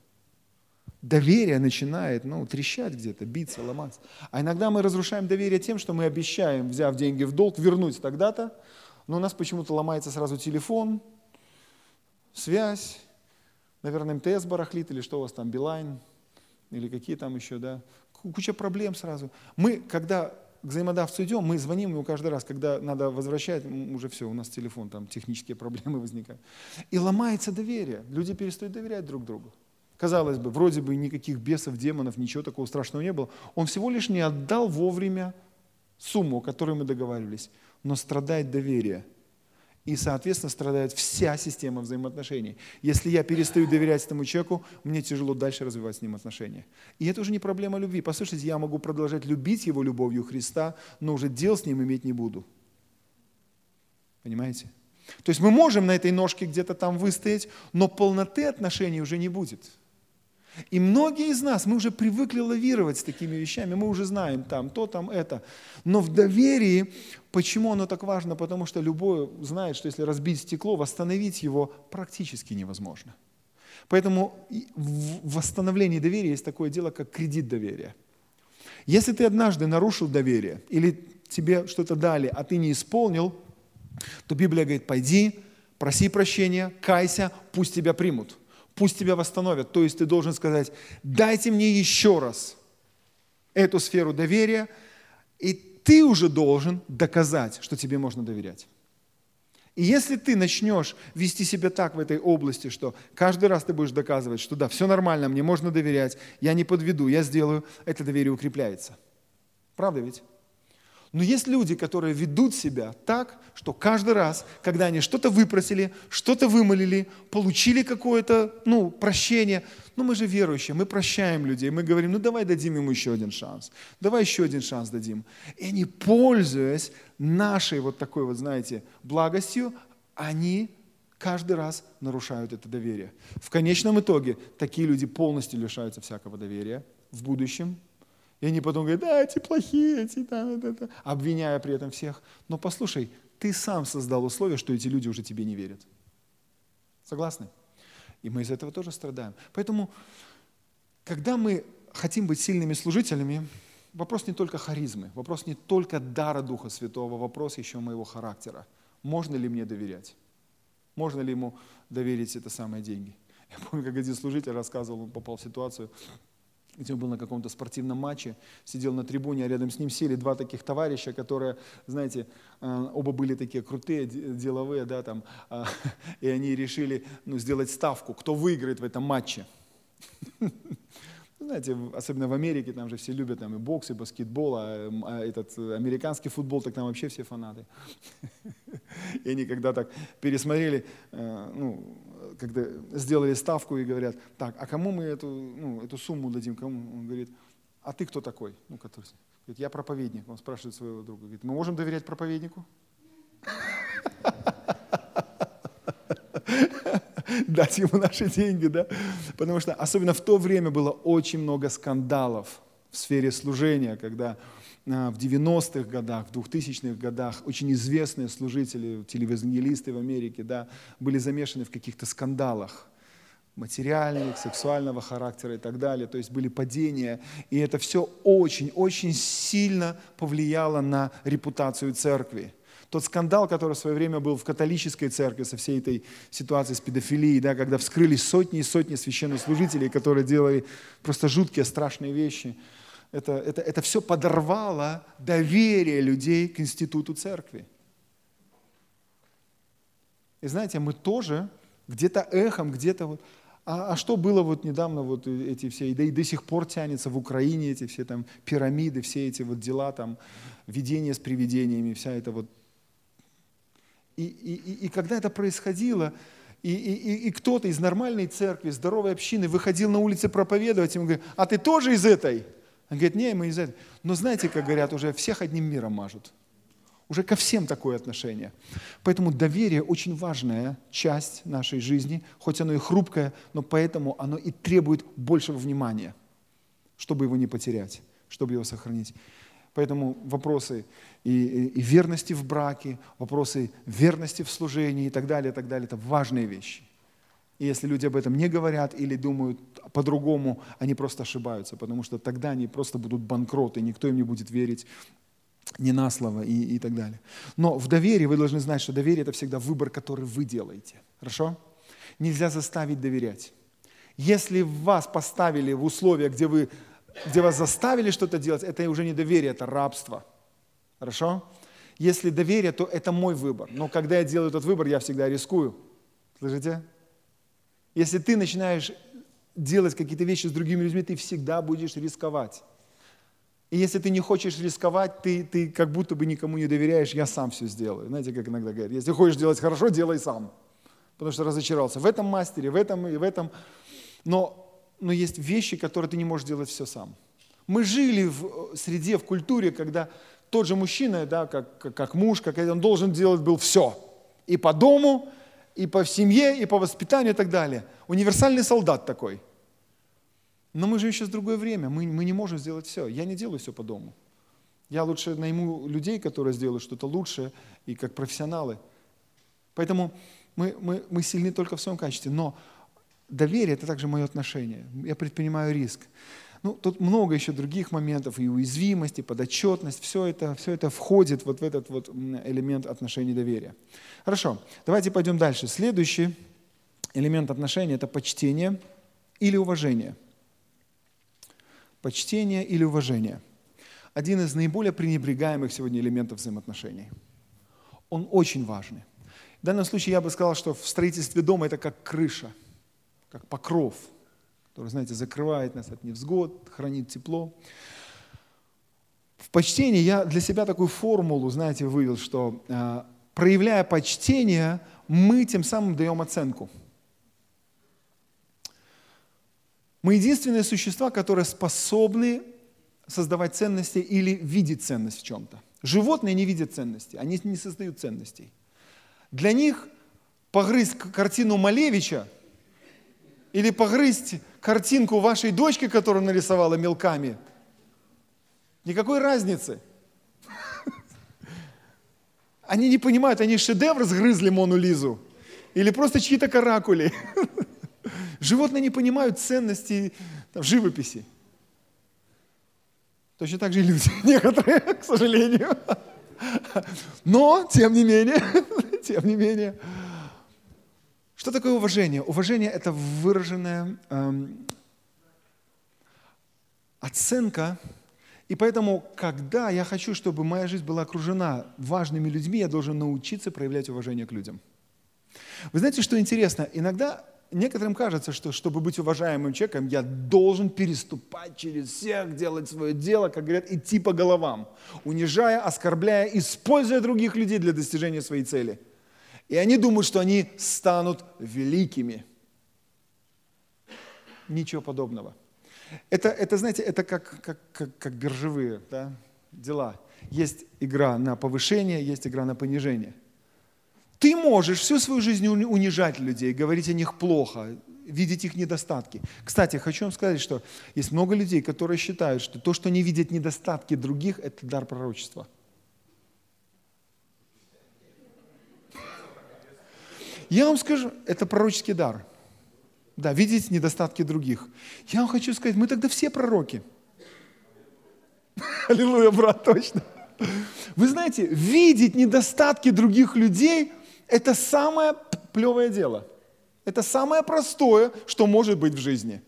Доверие начинает ну, трещать где-то, биться, ломаться. А иногда мы разрушаем доверие тем, что мы обещаем, взяв деньги в долг, вернуть тогда-то, но у нас почему-то ломается сразу телефон, связь, наверное, МТС барахлит, или что у вас там, Билайн, или какие там еще, да, куча проблем сразу. Мы, когда к взаимодавцу идем, мы звоним ему каждый раз, когда надо возвращать, уже все, у нас телефон, там технические проблемы возникают. И ломается доверие. Люди перестают доверять друг другу. Казалось бы, вроде бы никаких бесов, демонов, ничего такого страшного не было. Он всего лишь не отдал вовремя сумму, о которой мы договаривались. Но страдает доверие. И, соответственно, страдает вся система взаимоотношений. Если я перестаю доверять этому человеку, мне тяжело дальше развивать с ним отношения. И это уже не проблема любви. Послушайте, я могу продолжать любить его любовью Христа, но уже дел с ним иметь не буду. Понимаете? То есть мы можем на этой ножке где-то там выстоять, но полноты отношений уже не будет. И многие из нас, мы уже привыкли лавировать с такими вещами, мы уже знаем там то, там это. Но в доверии, почему оно так важно? Потому что любой знает, что если разбить стекло, восстановить его практически невозможно. Поэтому в восстановлении доверия есть такое дело, как кредит доверия. Если ты однажды нарушил доверие, или тебе что-то дали, а ты не исполнил, то Библия говорит, пойди, проси прощения, кайся, пусть тебя примут пусть тебя восстановят. То есть ты должен сказать, дайте мне еще раз эту сферу доверия, и ты уже должен доказать, что тебе можно доверять. И если ты начнешь вести себя так в этой области, что каждый раз ты будешь доказывать, что да, все нормально, мне можно доверять, я не подведу, я сделаю, это доверие укрепляется. Правда ведь? Но есть люди, которые ведут себя так, что каждый раз, когда они что-то выпросили, что-то вымолили, получили какое-то ну, прощение, ну мы же верующие, мы прощаем людей, мы говорим, ну давай дадим ему еще один шанс, давай еще один шанс дадим. И они, пользуясь нашей вот такой вот, знаете, благостью, они каждый раз нарушают это доверие. В конечном итоге такие люди полностью лишаются всякого доверия в будущем, и они потом говорят, да, эти плохие, эти, да, да, да, обвиняя при этом всех. Но послушай, ты сам создал условия, что эти люди уже тебе не верят. Согласны? И мы из этого тоже страдаем. Поэтому, когда мы хотим быть сильными служителями, вопрос не только харизмы, вопрос не только дара Духа Святого, вопрос еще моего характера. Можно ли мне доверять? Можно ли ему доверить это самые деньги? Я помню, как один служитель рассказывал, он попал в ситуацию, где он был на каком-то спортивном матче, сидел на трибуне, а рядом с ним сели два таких товарища, которые, знаете, э, оба были такие крутые, деловые, да, там, а, и они решили ну, сделать ставку, кто выиграет в этом матче. Знаете, особенно в Америке, там же все любят там, и бокс, и баскетбол, а, а этот э, американский футбол, так там вообще все фанаты. И они когда так пересмотрели, э, ну, когда сделали ставку и говорят, так, а кому мы эту, ну, эту сумму дадим, кому? Он говорит, а ты кто такой? Ну, который, говорит, я проповедник. Он спрашивает своего друга, говорит, мы можем доверять проповеднику? Дать ему наши деньги, да? Потому что особенно в то время было очень много скандалов в сфере служения, когда в 90-х годах, в 2000-х годах очень известные служители, телевизионисты в Америке, да, были замешаны в каких-то скандалах материальных, сексуального характера и так далее. То есть были падения. И это все очень-очень сильно повлияло на репутацию церкви. Тот скандал, который в свое время был в католической церкви со всей этой ситуацией с педофилией, да, когда вскрылись сотни и сотни священнослужителей, которые делали просто жуткие, страшные вещи. Это, это, это все подорвало доверие людей к институту церкви. И знаете, мы тоже где-то эхом, где-то вот... А, а что было вот недавно, вот эти все, да и до сих пор тянется в Украине эти все там пирамиды, все эти вот дела там, видения с привидениями, вся эта вот и, и, и когда это происходило, и, и, и кто-то из нормальной церкви, здоровой общины выходил на улицы проповедовать, ему говорит, а ты тоже из этой? Он говорит, не, мы из этой. Но знаете, как говорят, уже всех одним миром мажут. Уже ко всем такое отношение. Поэтому доверие очень важная часть нашей жизни, хоть оно и хрупкое, но поэтому оно и требует большего внимания, чтобы его не потерять, чтобы его сохранить. Поэтому вопросы и, и, и верности в браке, вопросы верности в служении и так далее, и так далее, это важные вещи. И если люди об этом не говорят или думают по-другому, они просто ошибаются, потому что тогда они просто будут банкроты, никто им не будет верить ни на слово и, и так далее. Но в доверии вы должны знать, что доверие – это всегда выбор, который вы делаете. Хорошо? Нельзя заставить доверять. Если вас поставили в условия, где вы где вас заставили что-то делать, это уже не доверие, это рабство. Хорошо? Если доверие, то это мой выбор. Но когда я делаю этот выбор, я всегда рискую. Слышите? Если ты начинаешь делать какие-то вещи с другими людьми, ты всегда будешь рисковать. И если ты не хочешь рисковать, ты, ты как будто бы никому не доверяешь, я сам все сделаю. Знаете, как иногда говорят, если хочешь делать хорошо, делай сам. Потому что разочаровался в этом мастере, в этом и в этом. Но но есть вещи, которые ты не можешь делать все сам. Мы жили в среде, в культуре, когда тот же мужчина, да, как, как, как муж, как он должен делать был все. И по дому, и по семье, и по воспитанию и так далее. Универсальный солдат такой. Но мы же сейчас в другое время, мы, мы не можем сделать все. Я не делаю все по дому. Я лучше найму людей, которые сделают что-то лучше, и как профессионалы. Поэтому мы, мы, мы сильны только в своем качестве. Но доверие – это также мое отношение. Я предпринимаю риск. Ну, тут много еще других моментов, и уязвимость, и подотчетность, все это, все это входит вот в этот вот элемент отношений доверия. Хорошо, давайте пойдем дальше. Следующий элемент отношений – это почтение или уважение. Почтение или уважение. Один из наиболее пренебрегаемых сегодня элементов взаимоотношений. Он очень важный. В данном случае я бы сказал, что в строительстве дома это как крыша – как покров, который, знаете, закрывает нас от невзгод, хранит тепло. В почтении я для себя такую формулу, знаете, вывел, что э, проявляя почтение, мы тем самым даем оценку. Мы единственные существа, которые способны создавать ценности или видеть ценность в чем-то. Животные не видят ценности, они не создают ценностей. Для них погрызть картину Малевича – или погрызть картинку вашей дочки, которую нарисовала мелками. Никакой разницы. Они не понимают, они шедевр сгрызли Мону Лизу или просто чьи-то каракули. Животные не понимают ценности там, живописи. Точно так же и люди некоторые, к сожалению. Но, тем не менее, тем не менее, что такое уважение? Уважение – это выраженная эм, оценка. И поэтому, когда я хочу, чтобы моя жизнь была окружена важными людьми, я должен научиться проявлять уважение к людям. Вы знаете, что интересно? Иногда некоторым кажется, что чтобы быть уважаемым человеком, я должен переступать через всех, делать свое дело, как говорят, идти по головам, унижая, оскорбляя, используя других людей для достижения своей цели – и они думают, что они станут великими. Ничего подобного. Это, это знаете, это как, как, как, как биржевые да, дела. Есть игра на повышение, есть игра на понижение. Ты можешь всю свою жизнь унижать людей, говорить о них плохо, видеть их недостатки. Кстати, хочу вам сказать, что есть много людей, которые считают, что то, что они видят недостатки других, это дар пророчества. Я вам скажу, это пророческий дар. Да, видеть недостатки других. Я вам хочу сказать, мы тогда все пророки. Аллилуйя, брат, точно. Вы знаете, видеть недостатки других людей – это самое плевое дело. Это самое простое, что может быть в жизни.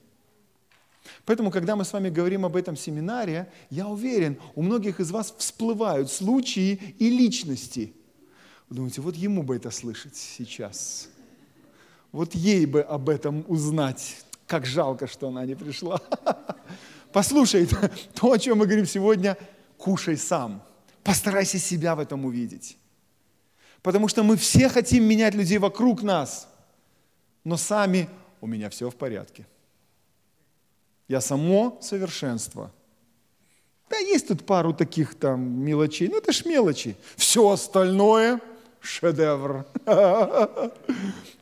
Поэтому, когда мы с вами говорим об этом семинаре, я уверен, у многих из вас всплывают случаи и личности. Вы думаете, вот ему бы это слышать сейчас. Вот ей бы об этом узнать. Как жалко, что она не пришла. Послушай, то, о чем мы говорим сегодня, кушай сам. Постарайся себя в этом увидеть. Потому что мы все хотим менять людей вокруг нас, но сами у меня все в порядке. Я само совершенство. Да, есть тут пару таких там мелочей, но это ж мелочи. Все остальное – шедевр.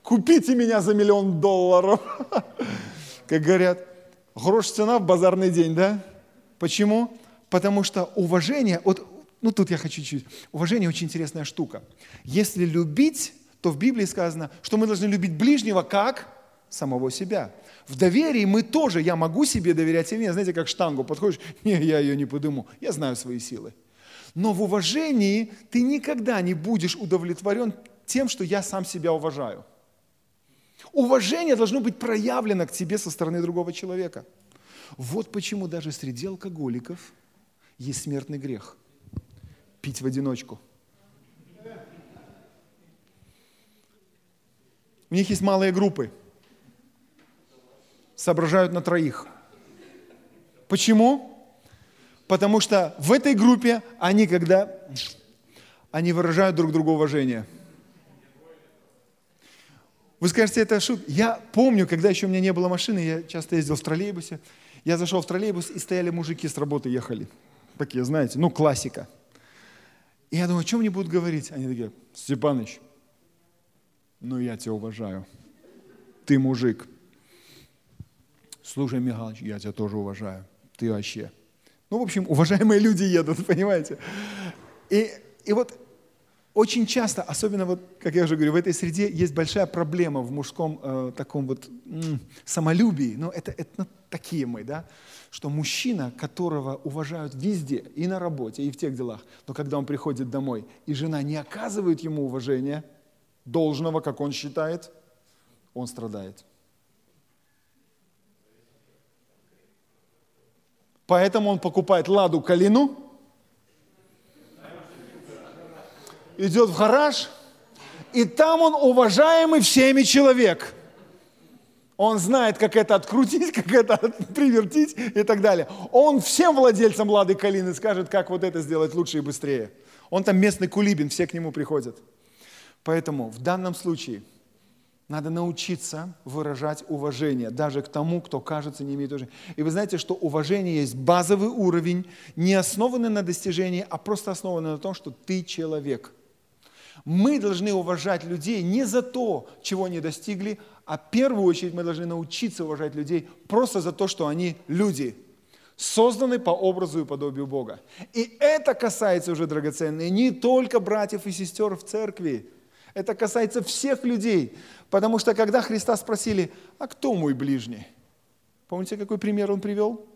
Купите меня за миллион долларов. Как говорят, грош цена в базарный день, да? Почему? Потому что уважение, вот ну тут я хочу чуть. Уважение очень интересная штука. Если любить, то в Библии сказано, что мы должны любить ближнего как самого себя. В доверии мы тоже, я могу себе доверять себе, знаете, как штангу подходишь, не, я ее не подыму, я знаю свои силы. Но в уважении ты никогда не будешь удовлетворен тем, что я сам себя уважаю. Уважение должно быть проявлено к тебе со стороны другого человека. Вот почему даже среди алкоголиков есть смертный грех пить в одиночку. У них есть малые группы. Соображают на троих. Почему? Потому что в этой группе они, когда они выражают друг другу уважение. Вы скажете, это шут. Я помню, когда еще у меня не было машины, я часто ездил в троллейбусе. Я зашел в троллейбус, и стояли мужики с работы, ехали. Такие, знаете, ну, классика – и я думаю, о чем мне будут говорить? Они такие, Степаныч, ну я тебя уважаю. Ты мужик. Слушай, Михайлович, я тебя тоже уважаю. Ты вообще. Ну, в общем, уважаемые люди едут, понимаете? И, и вот очень часто, особенно вот, как я уже говорю, в этой среде есть большая проблема в мужском э, таком вот м, самолюбии. Ну, это, это ну, такие мы, да? что мужчина, которого уважают везде, и на работе, и в тех делах, но когда он приходит домой, и жена не оказывает ему уважения, должного, как он считает, он страдает. Поэтому он покупает ладу калину, идет в гараж, и там он уважаемый всеми человек – он знает, как это открутить, как это привертить и так далее. Он всем владельцам Лады Калины скажет, как вот это сделать лучше и быстрее. Он там местный кулибин, все к нему приходят. Поэтому в данном случае надо научиться выражать уважение даже к тому, кто кажется не имеет уважения. И вы знаете, что уважение есть базовый уровень, не основанный на достижении, а просто основанный на том, что ты человек. Мы должны уважать людей не за то, чего они достигли, а в первую очередь мы должны научиться уважать людей просто за то, что они люди, созданы по образу и подобию Бога. И это касается уже, драгоценные, не только братьев и сестер в церкви. Это касается всех людей. Потому что когда Христа спросили, а кто мой ближний? Помните, какой пример он привел?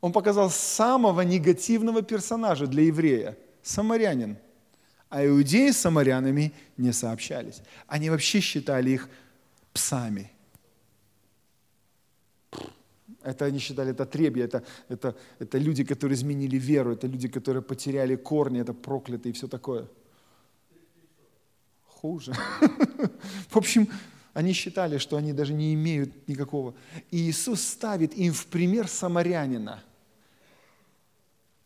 Он показал самого негативного персонажа для еврея – самарянин – а иудеи с самарянами не сообщались. Они вообще считали их псами. Это они считали, это требья, это, это, это люди, которые изменили веру, это люди, которые потеряли корни, это проклятые и все такое. Хуже. В общем, они считали, что они даже не имеют никакого. И Иисус ставит им в пример самарянина –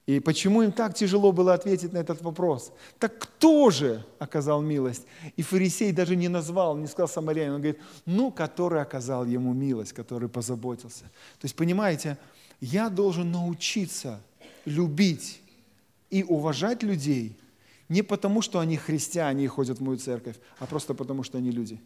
и почему им так тяжело было ответить на этот вопрос? Так кто же оказал милость? И фарисей даже не назвал, не сказал самарянин, он говорит, ну, который оказал ему милость, который позаботился. То есть, понимаете, я должен научиться любить и уважать людей не потому, что они христиане и ходят в мою церковь, а просто потому, что они люди.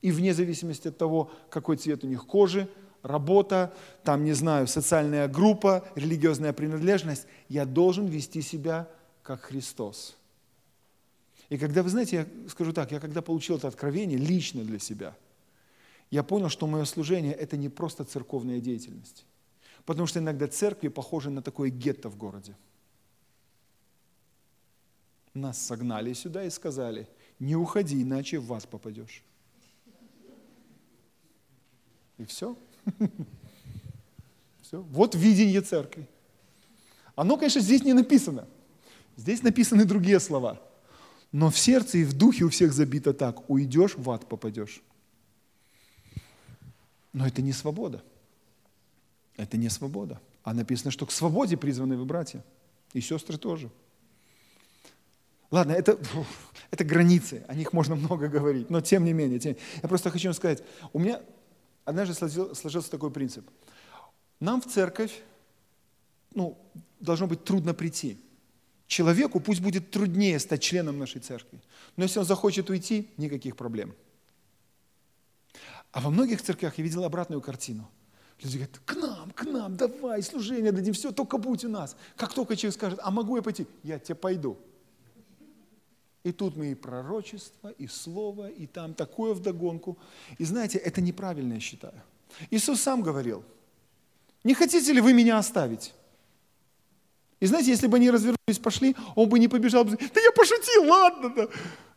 И вне зависимости от того, какой цвет у них кожи, работа, там, не знаю, социальная группа, религиозная принадлежность, я должен вести себя как Христос. И когда, вы знаете, я скажу так, я когда получил это откровение лично для себя, я понял, что мое служение – это не просто церковная деятельность. Потому что иногда церкви похожи на такое гетто в городе. Нас согнали сюда и сказали, не уходи, иначе в вас попадешь. И все. Все. Вот видение церкви. Оно, конечно, здесь не написано. Здесь написаны другие слова. Но в сердце и в духе у всех забито так. Уйдешь, в ад попадешь. Но это не свобода. Это не свобода. А написано, что к свободе призваны вы братья. И сестры тоже. Ладно, это, это границы, о них можно много говорить, но тем не менее, тем, я просто хочу вам сказать, у меня однажды сложился такой принцип. Нам в церковь ну, должно быть трудно прийти. Человеку пусть будет труднее стать членом нашей церкви. Но если он захочет уйти, никаких проблем. А во многих церквях я видел обратную картину. Люди говорят, к нам, к нам, давай, служение дадим, все, только будь у нас. Как только человек скажет, а могу я пойти? Я тебе пойду. И тут мы и пророчество, и слово, и там такое вдогонку. И знаете, это неправильно, я считаю. Иисус сам говорил, не хотите ли вы меня оставить? И знаете, если бы они развернулись, пошли, он бы не побежал, да я пошутил, ладно, да.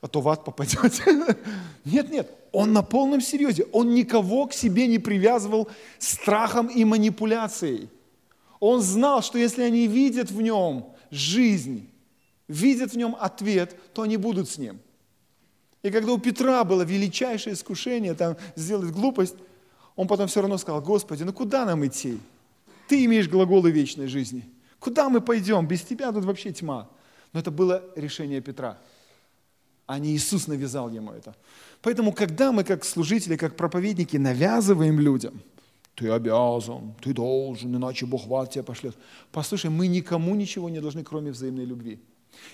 а то в ад попадете. Нет, нет, он на полном серьезе. Он никого к себе не привязывал страхом и манипуляцией. Он знал, что если они видят в нем жизнь, видят в нем ответ, то они будут с ним. И когда у Петра было величайшее искушение там, сделать глупость, он потом все равно сказал, Господи, ну куда нам идти? Ты имеешь глаголы вечной жизни. Куда мы пойдем? Без тебя тут вообще тьма. Но это было решение Петра, а не Иисус навязал ему это. Поэтому, когда мы как служители, как проповедники навязываем людям, ты обязан, ты должен, иначе Бог в тебя пошлет. Послушай, мы никому ничего не должны, кроме взаимной любви.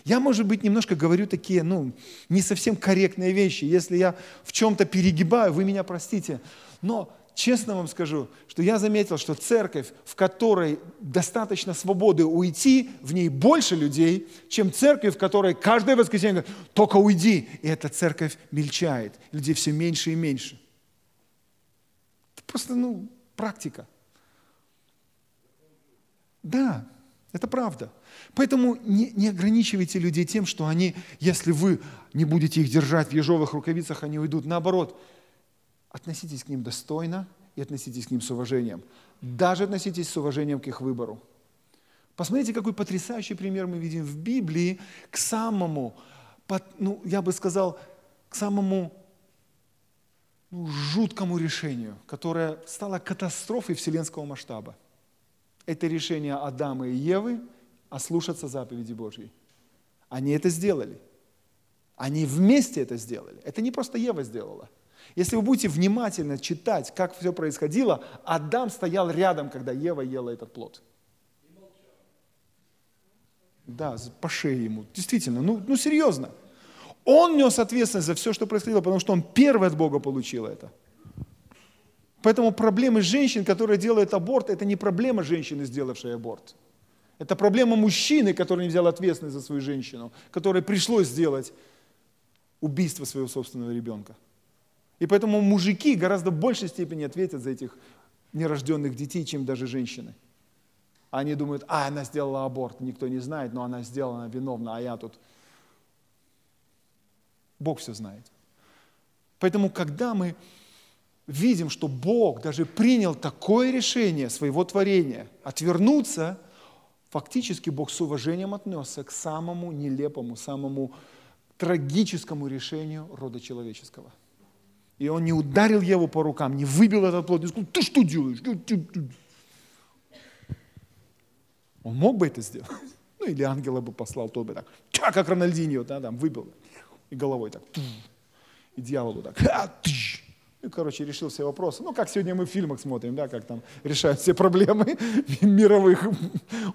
Я, может быть, немножко говорю такие, ну, не совсем корректные вещи. Если я в чем-то перегибаю, вы меня простите. Но честно вам скажу, что я заметил, что церковь, в которой достаточно свободы уйти, в ней больше людей, чем церковь, в которой каждое воскресенье говорит, только уйди. И эта церковь мельчает. Людей все меньше и меньше. Это просто, ну, практика. Да, это правда. Поэтому не, не ограничивайте людей тем, что они, если вы не будете их держать в ежовых рукавицах, они уйдут. Наоборот, относитесь к ним достойно и относитесь к ним с уважением. Даже относитесь с уважением к их выбору. Посмотрите, какой потрясающий пример мы видим в Библии к самому, ну, я бы сказал, к самому ну, жуткому решению, которое стало катастрофой вселенского масштаба. Это решение Адама и Евы ослушаться заповеди Божьей. Они это сделали. Они вместе это сделали. Это не просто Ева сделала – если вы будете внимательно читать, как все происходило, Адам стоял рядом, когда Ева ела этот плод. Да, по шее ему. Действительно, ну, ну серьезно. Он нес ответственность за все, что происходило, потому что он первый от Бога получил это. Поэтому проблемы женщин, которые делают аборт, это не проблема женщины, сделавшей аборт. Это проблема мужчины, который не взял ответственность за свою женщину, которой пришлось сделать убийство своего собственного ребенка. И поэтому мужики гораздо в большей степени ответят за этих нерожденных детей, чем даже женщины. Они думают, а, она сделала аборт, никто не знает, но она сделала, она виновна, а я тут... Бог все знает. Поэтому, когда мы видим, что Бог даже принял такое решение своего творения, отвернуться, фактически Бог с уважением отнесся к самому нелепому, самому трагическому решению рода человеческого. И он не ударил Еву по рукам, не выбил этот плод, не сказал, ты что делаешь? Он мог бы это сделать. Ну, или ангела бы послал, тот бы так, ча, как Рональдиньо, да, там, выбил. И головой так, и дьяволу так, и, короче, решил все вопросы. Ну, как сегодня мы в фильмах смотрим, да, как там решают все проблемы мировых,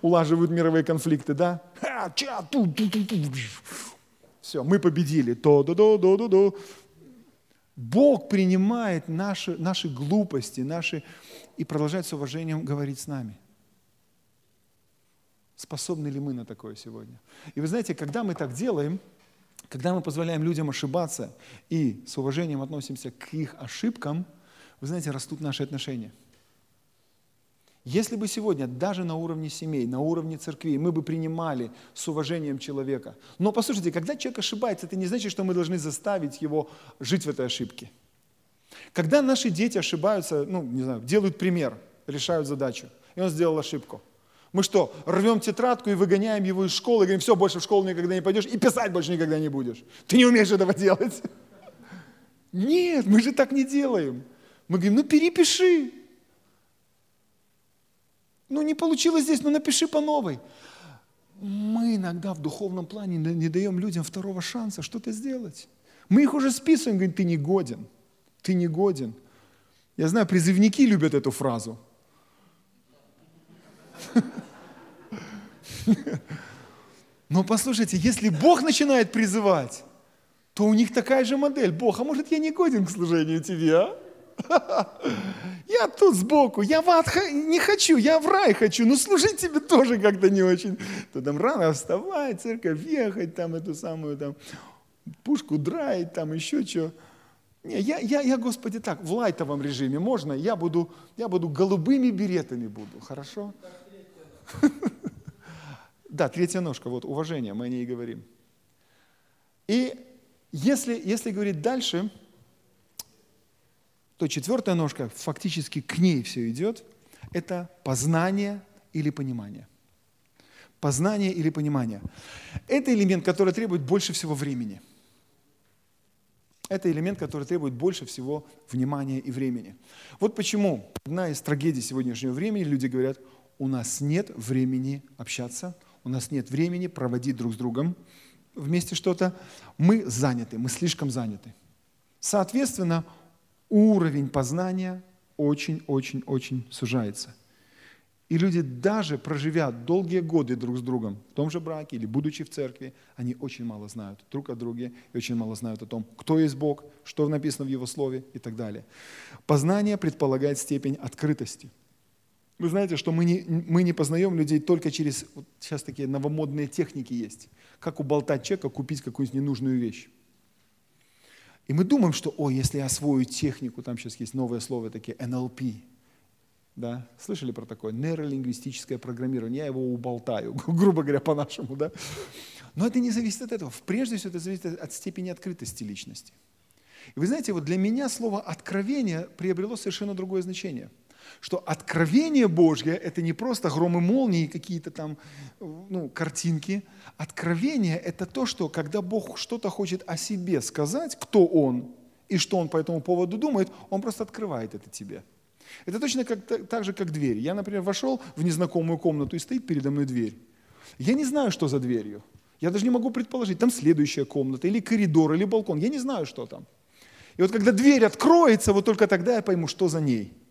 улаживают мировые конфликты, да. Все, мы победили. То-до-до-до-до-до. Бог принимает наши, наши глупости, наши и продолжает с уважением говорить с нами. Способны ли мы на такое сегодня? И вы знаете, когда мы так делаем, когда мы позволяем людям ошибаться и с уважением относимся к их ошибкам, вы знаете, растут наши отношения – если бы сегодня даже на уровне семей, на уровне церкви мы бы принимали с уважением человека. Но послушайте, когда человек ошибается, это не значит, что мы должны заставить его жить в этой ошибке. Когда наши дети ошибаются, ну, не знаю, делают пример, решают задачу, и он сделал ошибку. Мы что, рвем тетрадку и выгоняем его из школы, и говорим, все, больше в школу никогда не пойдешь, и писать больше никогда не будешь. Ты не умеешь этого делать. Нет, мы же так не делаем. Мы говорим, ну перепиши, ну не получилось здесь, ну напиши по новой. Мы иногда в духовном плане не даем людям второго шанса что-то сделать. Мы их уже списываем, говорим, ты не годен, ты не годен. Я знаю, призывники любят эту фразу. Но послушайте, если Бог начинает призывать, то у них такая же модель. Бог, а может я не годен к служению тебе, а? Я тут сбоку, я в ад не хочу, я в рай хочу, но служить тебе тоже как-то не очень. То там рано вставать, церковь ехать, там эту самую там пушку драить, там еще что. Не, я, я, я, Господи, так, в лайтовом режиме можно, я буду, я буду голубыми беретами буду, хорошо? Да, третья ножка, вот уважение, мы о ней говорим. И если, если говорить дальше, то четвертая ножка, фактически к ней все идет, это познание или понимание. Познание или понимание. Это элемент, который требует больше всего времени. Это элемент, который требует больше всего внимания и времени. Вот почему одна из трагедий сегодняшнего времени, люди говорят, у нас нет времени общаться, у нас нет времени проводить друг с другом вместе что-то, мы заняты, мы слишком заняты. Соответственно, уровень познания очень-очень-очень сужается. И люди, даже проживя долгие годы друг с другом, в том же браке или будучи в церкви, они очень мало знают друг о друге и очень мало знают о том, кто есть Бог, что написано в Его Слове и так далее. Познание предполагает степень открытости. Вы знаете, что мы не, мы не познаем людей только через, вот сейчас такие новомодные техники есть, как уболтать человека купить какую-нибудь ненужную вещь. И мы думаем, что, о, если я освою технику, там сейчас есть новое слово такие, NLP, да, слышали про такое? Нейролингвистическое программирование, я его уболтаю, грубо говоря, по-нашему, да. Но это не зависит от этого. Прежде всего, это зависит от степени открытости личности. И вы знаете, вот для меня слово «откровение» приобрело совершенно другое значение – что откровение Божье – это не просто громы молнии, какие-то там ну, картинки. Откровение – это то, что когда Бог что-то хочет о себе сказать, кто Он и что Он по этому поводу думает, Он просто открывает это тебе. Это точно как, так же, как дверь. Я, например, вошел в незнакомую комнату и стоит передо мной дверь. Я не знаю, что за дверью. Я даже не могу предположить, там следующая комната, или коридор, или балкон. Я не знаю, что там. И вот когда дверь откроется, вот только тогда я пойму, что за ней –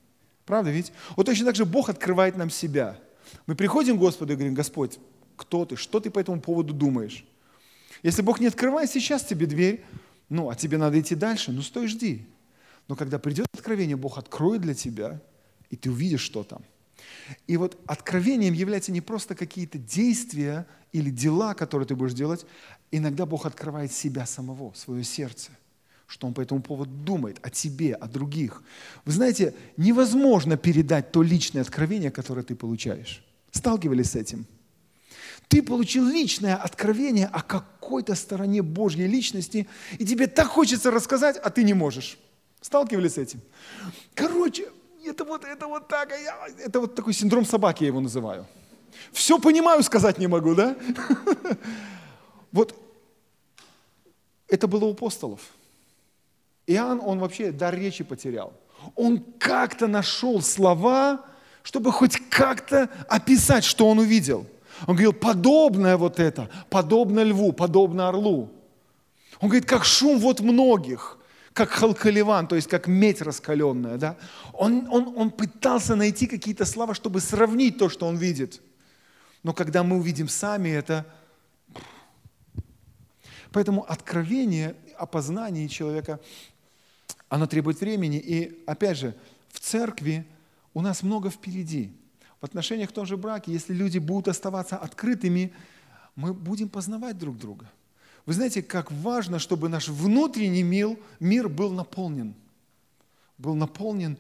Правда ведь? Вот точно так же Бог открывает нам себя. Мы приходим к Господу и говорим, Господь, кто ты, что ты по этому поводу думаешь? Если Бог не открывает сейчас тебе дверь, ну, а тебе надо идти дальше, ну, стой, жди. Но когда придет откровение, Бог откроет для тебя, и ты увидишь, что там. И вот откровением являются не просто какие-то действия или дела, которые ты будешь делать, иногда Бог открывает себя самого, свое сердце – что он по этому поводу думает о тебе, о других. Вы знаете, невозможно передать то личное откровение, которое ты получаешь. Сталкивались с этим? Ты получил личное откровение о какой-то стороне Божьей личности, и тебе так хочется рассказать, а ты не можешь. Сталкивались с этим? Короче, это вот, это вот так, а я, это вот такой синдром собаки я его называю. Все понимаю, сказать не могу, да? Вот это было у апостолов. Иоанн, он вообще дар речи потерял. Он как-то нашел слова, чтобы хоть как-то описать, что он увидел. Он говорил, подобное вот это, подобно льву, подобно орлу. Он говорит, как шум вот многих, как халкаливан, то есть как медь раскаленная. Да? Он, он, он пытался найти какие-то слова, чтобы сравнить то, что он видит. Но когда мы увидим сами это, Поэтому откровение о познании человека Оно требует времени. И опять же, в церкви у нас много впереди. В отношениях в том же браке, если люди будут оставаться открытыми, мы будем познавать друг друга. Вы знаете, как важно, чтобы наш внутренний мир, мир был наполнен. Был наполнен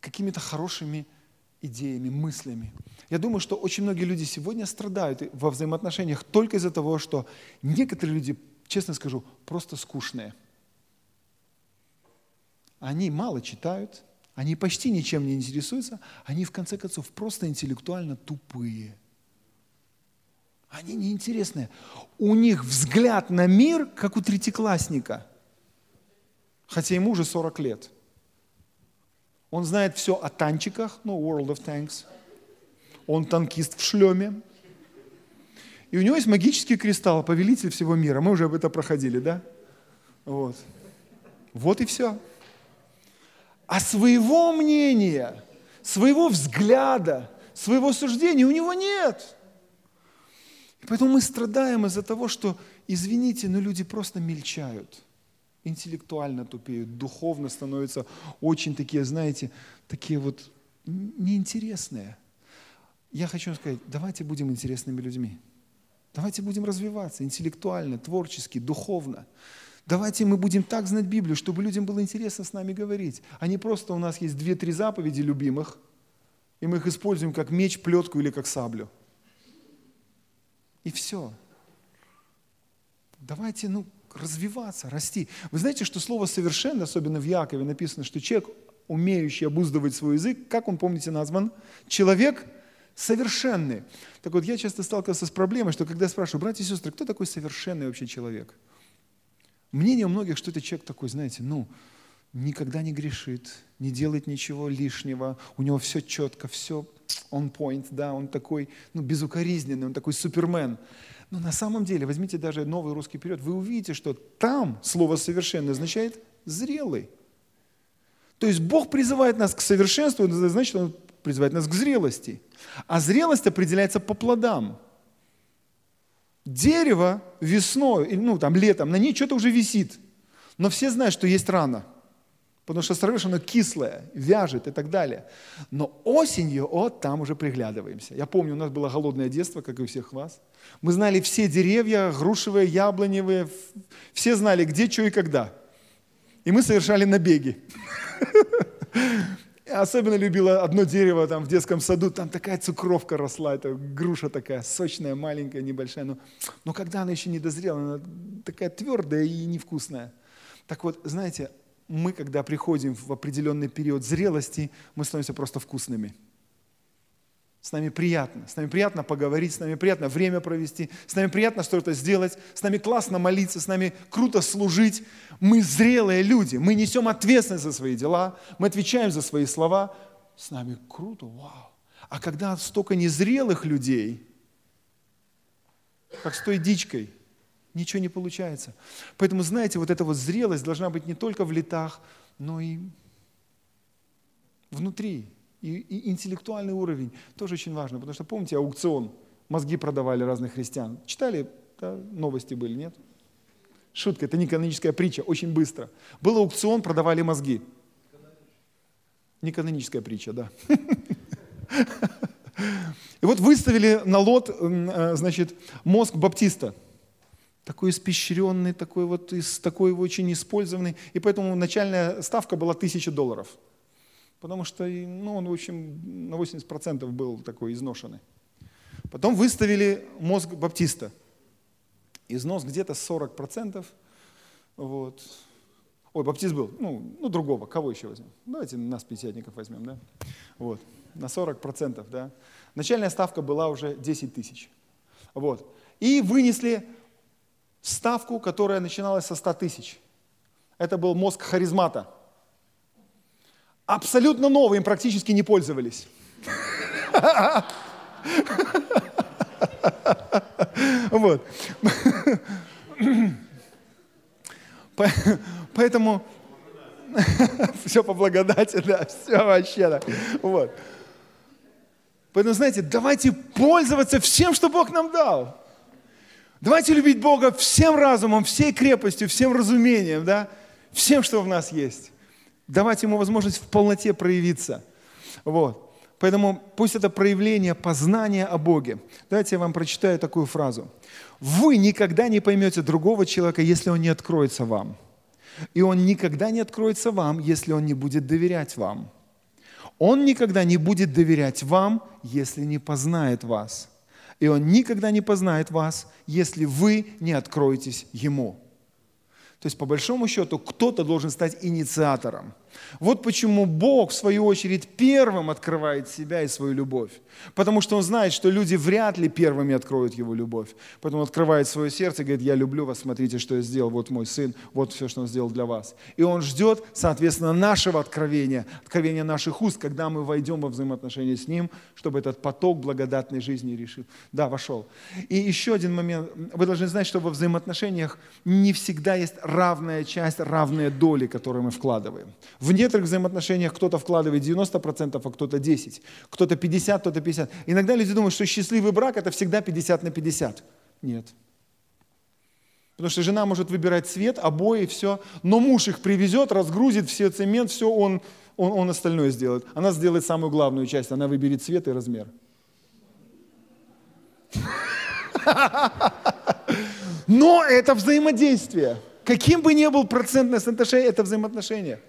какими-то хорошими идеями, мыслями. Я думаю, что очень многие люди сегодня страдают во взаимоотношениях только из-за того, что некоторые люди, честно скажу, просто скучные. Они мало читают, они почти ничем не интересуются, они в конце концов просто интеллектуально тупые – они неинтересные. У них взгляд на мир, как у третьеклассника. Хотя ему уже 40 лет. Он знает все о танчиках, ну, World of Tanks. Он танкист в шлеме. И у него есть магический кристалл, повелитель всего мира. Мы уже об этом проходили, да? Вот. Вот и все. А своего мнения, своего взгляда, своего суждения у него нет. И поэтому мы страдаем из-за того, что, извините, но люди просто мельчают, интеллектуально тупеют, духовно становятся очень такие, знаете, такие вот неинтересные. Я хочу сказать, давайте будем интересными людьми. Давайте будем развиваться интеллектуально, творчески, духовно. Давайте мы будем так знать Библию, чтобы людям было интересно с нами говорить. А не просто у нас есть две-три заповеди любимых, и мы их используем как меч, плетку или как саблю. И все. Давайте, ну, развиваться, расти. Вы знаете, что слово «совершенно», особенно в Якове написано, что человек, умеющий обуздывать свой язык, как он, помните, назван? Человек совершенный. Так вот, я часто сталкивался с проблемой, что когда спрашиваю, братья и сестры, кто такой совершенный вообще человек? Мнение у многих, что это человек такой, знаете, ну, никогда не грешит, не делает ничего лишнего, у него все четко, все on point, да, он такой, ну, безукоризненный, он такой супермен. Но на самом деле, возьмите даже новый русский период, вы увидите, что там слово «совершенный» означает «зрелый». То есть Бог призывает нас к совершенству, значит, Он призывает нас к зрелости. А зрелость определяется по плодам. Дерево весной, ну там летом, на ней что-то уже висит. Но все знают, что есть рана – Потому что сорвешь, оно кислое, вяжет и так далее. Но осенью, вот там уже приглядываемся. Я помню, у нас было голодное детство, как и у всех вас. Мы знали все деревья, грушевые, яблоневые, все знали, где, что и когда. И мы совершали набеги. Особенно любила одно дерево там в детском саду, там такая цукровка росла, это груша такая сочная, маленькая, небольшая, но, но когда она еще не дозрела, она такая твердая и невкусная. Так вот, знаете, мы, когда приходим в определенный период зрелости, мы становимся просто вкусными. С нами приятно. С нами приятно поговорить, с нами приятно время провести, с нами приятно что-то сделать, с нами классно молиться, с нами круто служить. Мы зрелые люди, мы несем ответственность за свои дела, мы отвечаем за свои слова. С нами круто, вау. А когда столько незрелых людей, как с той дичкой – ничего не получается. Поэтому, знаете, вот эта вот зрелость должна быть не только в летах, но и внутри. И, и интеллектуальный уровень тоже очень важно, потому что, помните, аукцион, мозги продавали разных христиан. Читали, да, новости были, нет? Шутка, это не каноническая притча, очень быстро. Был аукцион, продавали мозги. Не каноническая притча, да. И вот выставили на лот, э, значит, мозг баптиста – такой испещренный, такой вот, такой очень использованный. И поэтому начальная ставка была 1000 долларов. Потому что ну, он, в общем, на 80% был такой изношенный. Потом выставили мозг баптиста. Износ где-то 40%. Вот. Ой, баптист был, ну, ну другого, кого еще возьмем? Давайте нас, пятидесятников, возьмем, да? Вот, на 40%, да. Начальная ставка была уже 10 тысяч. Вот. И вынесли ставку, которая начиналась со 100 тысяч. Это был мозг харизмата. Абсолютно новый, им практически не пользовались. Вот. Поэтому все по благодати, да, все вообще, да. Вот. Поэтому, знаете, давайте пользоваться всем, что Бог нам дал. Давайте любить Бога всем разумом, всей крепостью, всем разумением, да? всем, что в нас есть. Давать ему возможность в полноте проявиться. Вот. Поэтому пусть это проявление познания о Боге. Давайте я вам прочитаю такую фразу. Вы никогда не поймете другого человека, если он не откроется вам. И он никогда не откроется вам, если он не будет доверять вам. Он никогда не будет доверять вам, если не познает вас. И он никогда не познает вас, если вы не откроетесь ему. То есть, по большому счету, кто-то должен стать инициатором – вот почему Бог, в свою очередь, первым открывает себя и свою любовь. Потому что Он знает, что люди вряд ли первыми откроют Его любовь. Поэтому Он открывает свое сердце и говорит, я люблю вас, смотрите, что я сделал, вот мой сын, вот все, что Он сделал для вас. И Он ждет, соответственно, нашего откровения, откровения наших уст, когда мы войдем во взаимоотношения с Ним, чтобы этот поток благодатной жизни решил. Да, вошел. И еще один момент. Вы должны знать, что во взаимоотношениях не всегда есть равная часть, равные доли, которые мы вкладываем. В некоторых взаимоотношениях кто-то вкладывает 90%, а кто-то 10%, кто-то 50%, кто-то 50%. Иногда люди думают, что счастливый брак – это всегда 50 на 50. Нет. Потому что жена может выбирать цвет, обои, все, но муж их привезет, разгрузит, все цемент, все он, он, он остальное сделает. Она сделает самую главную часть, она выберет цвет и размер. Но это взаимодействие. Каким бы ни был процентное соотношение, это взаимоотношения.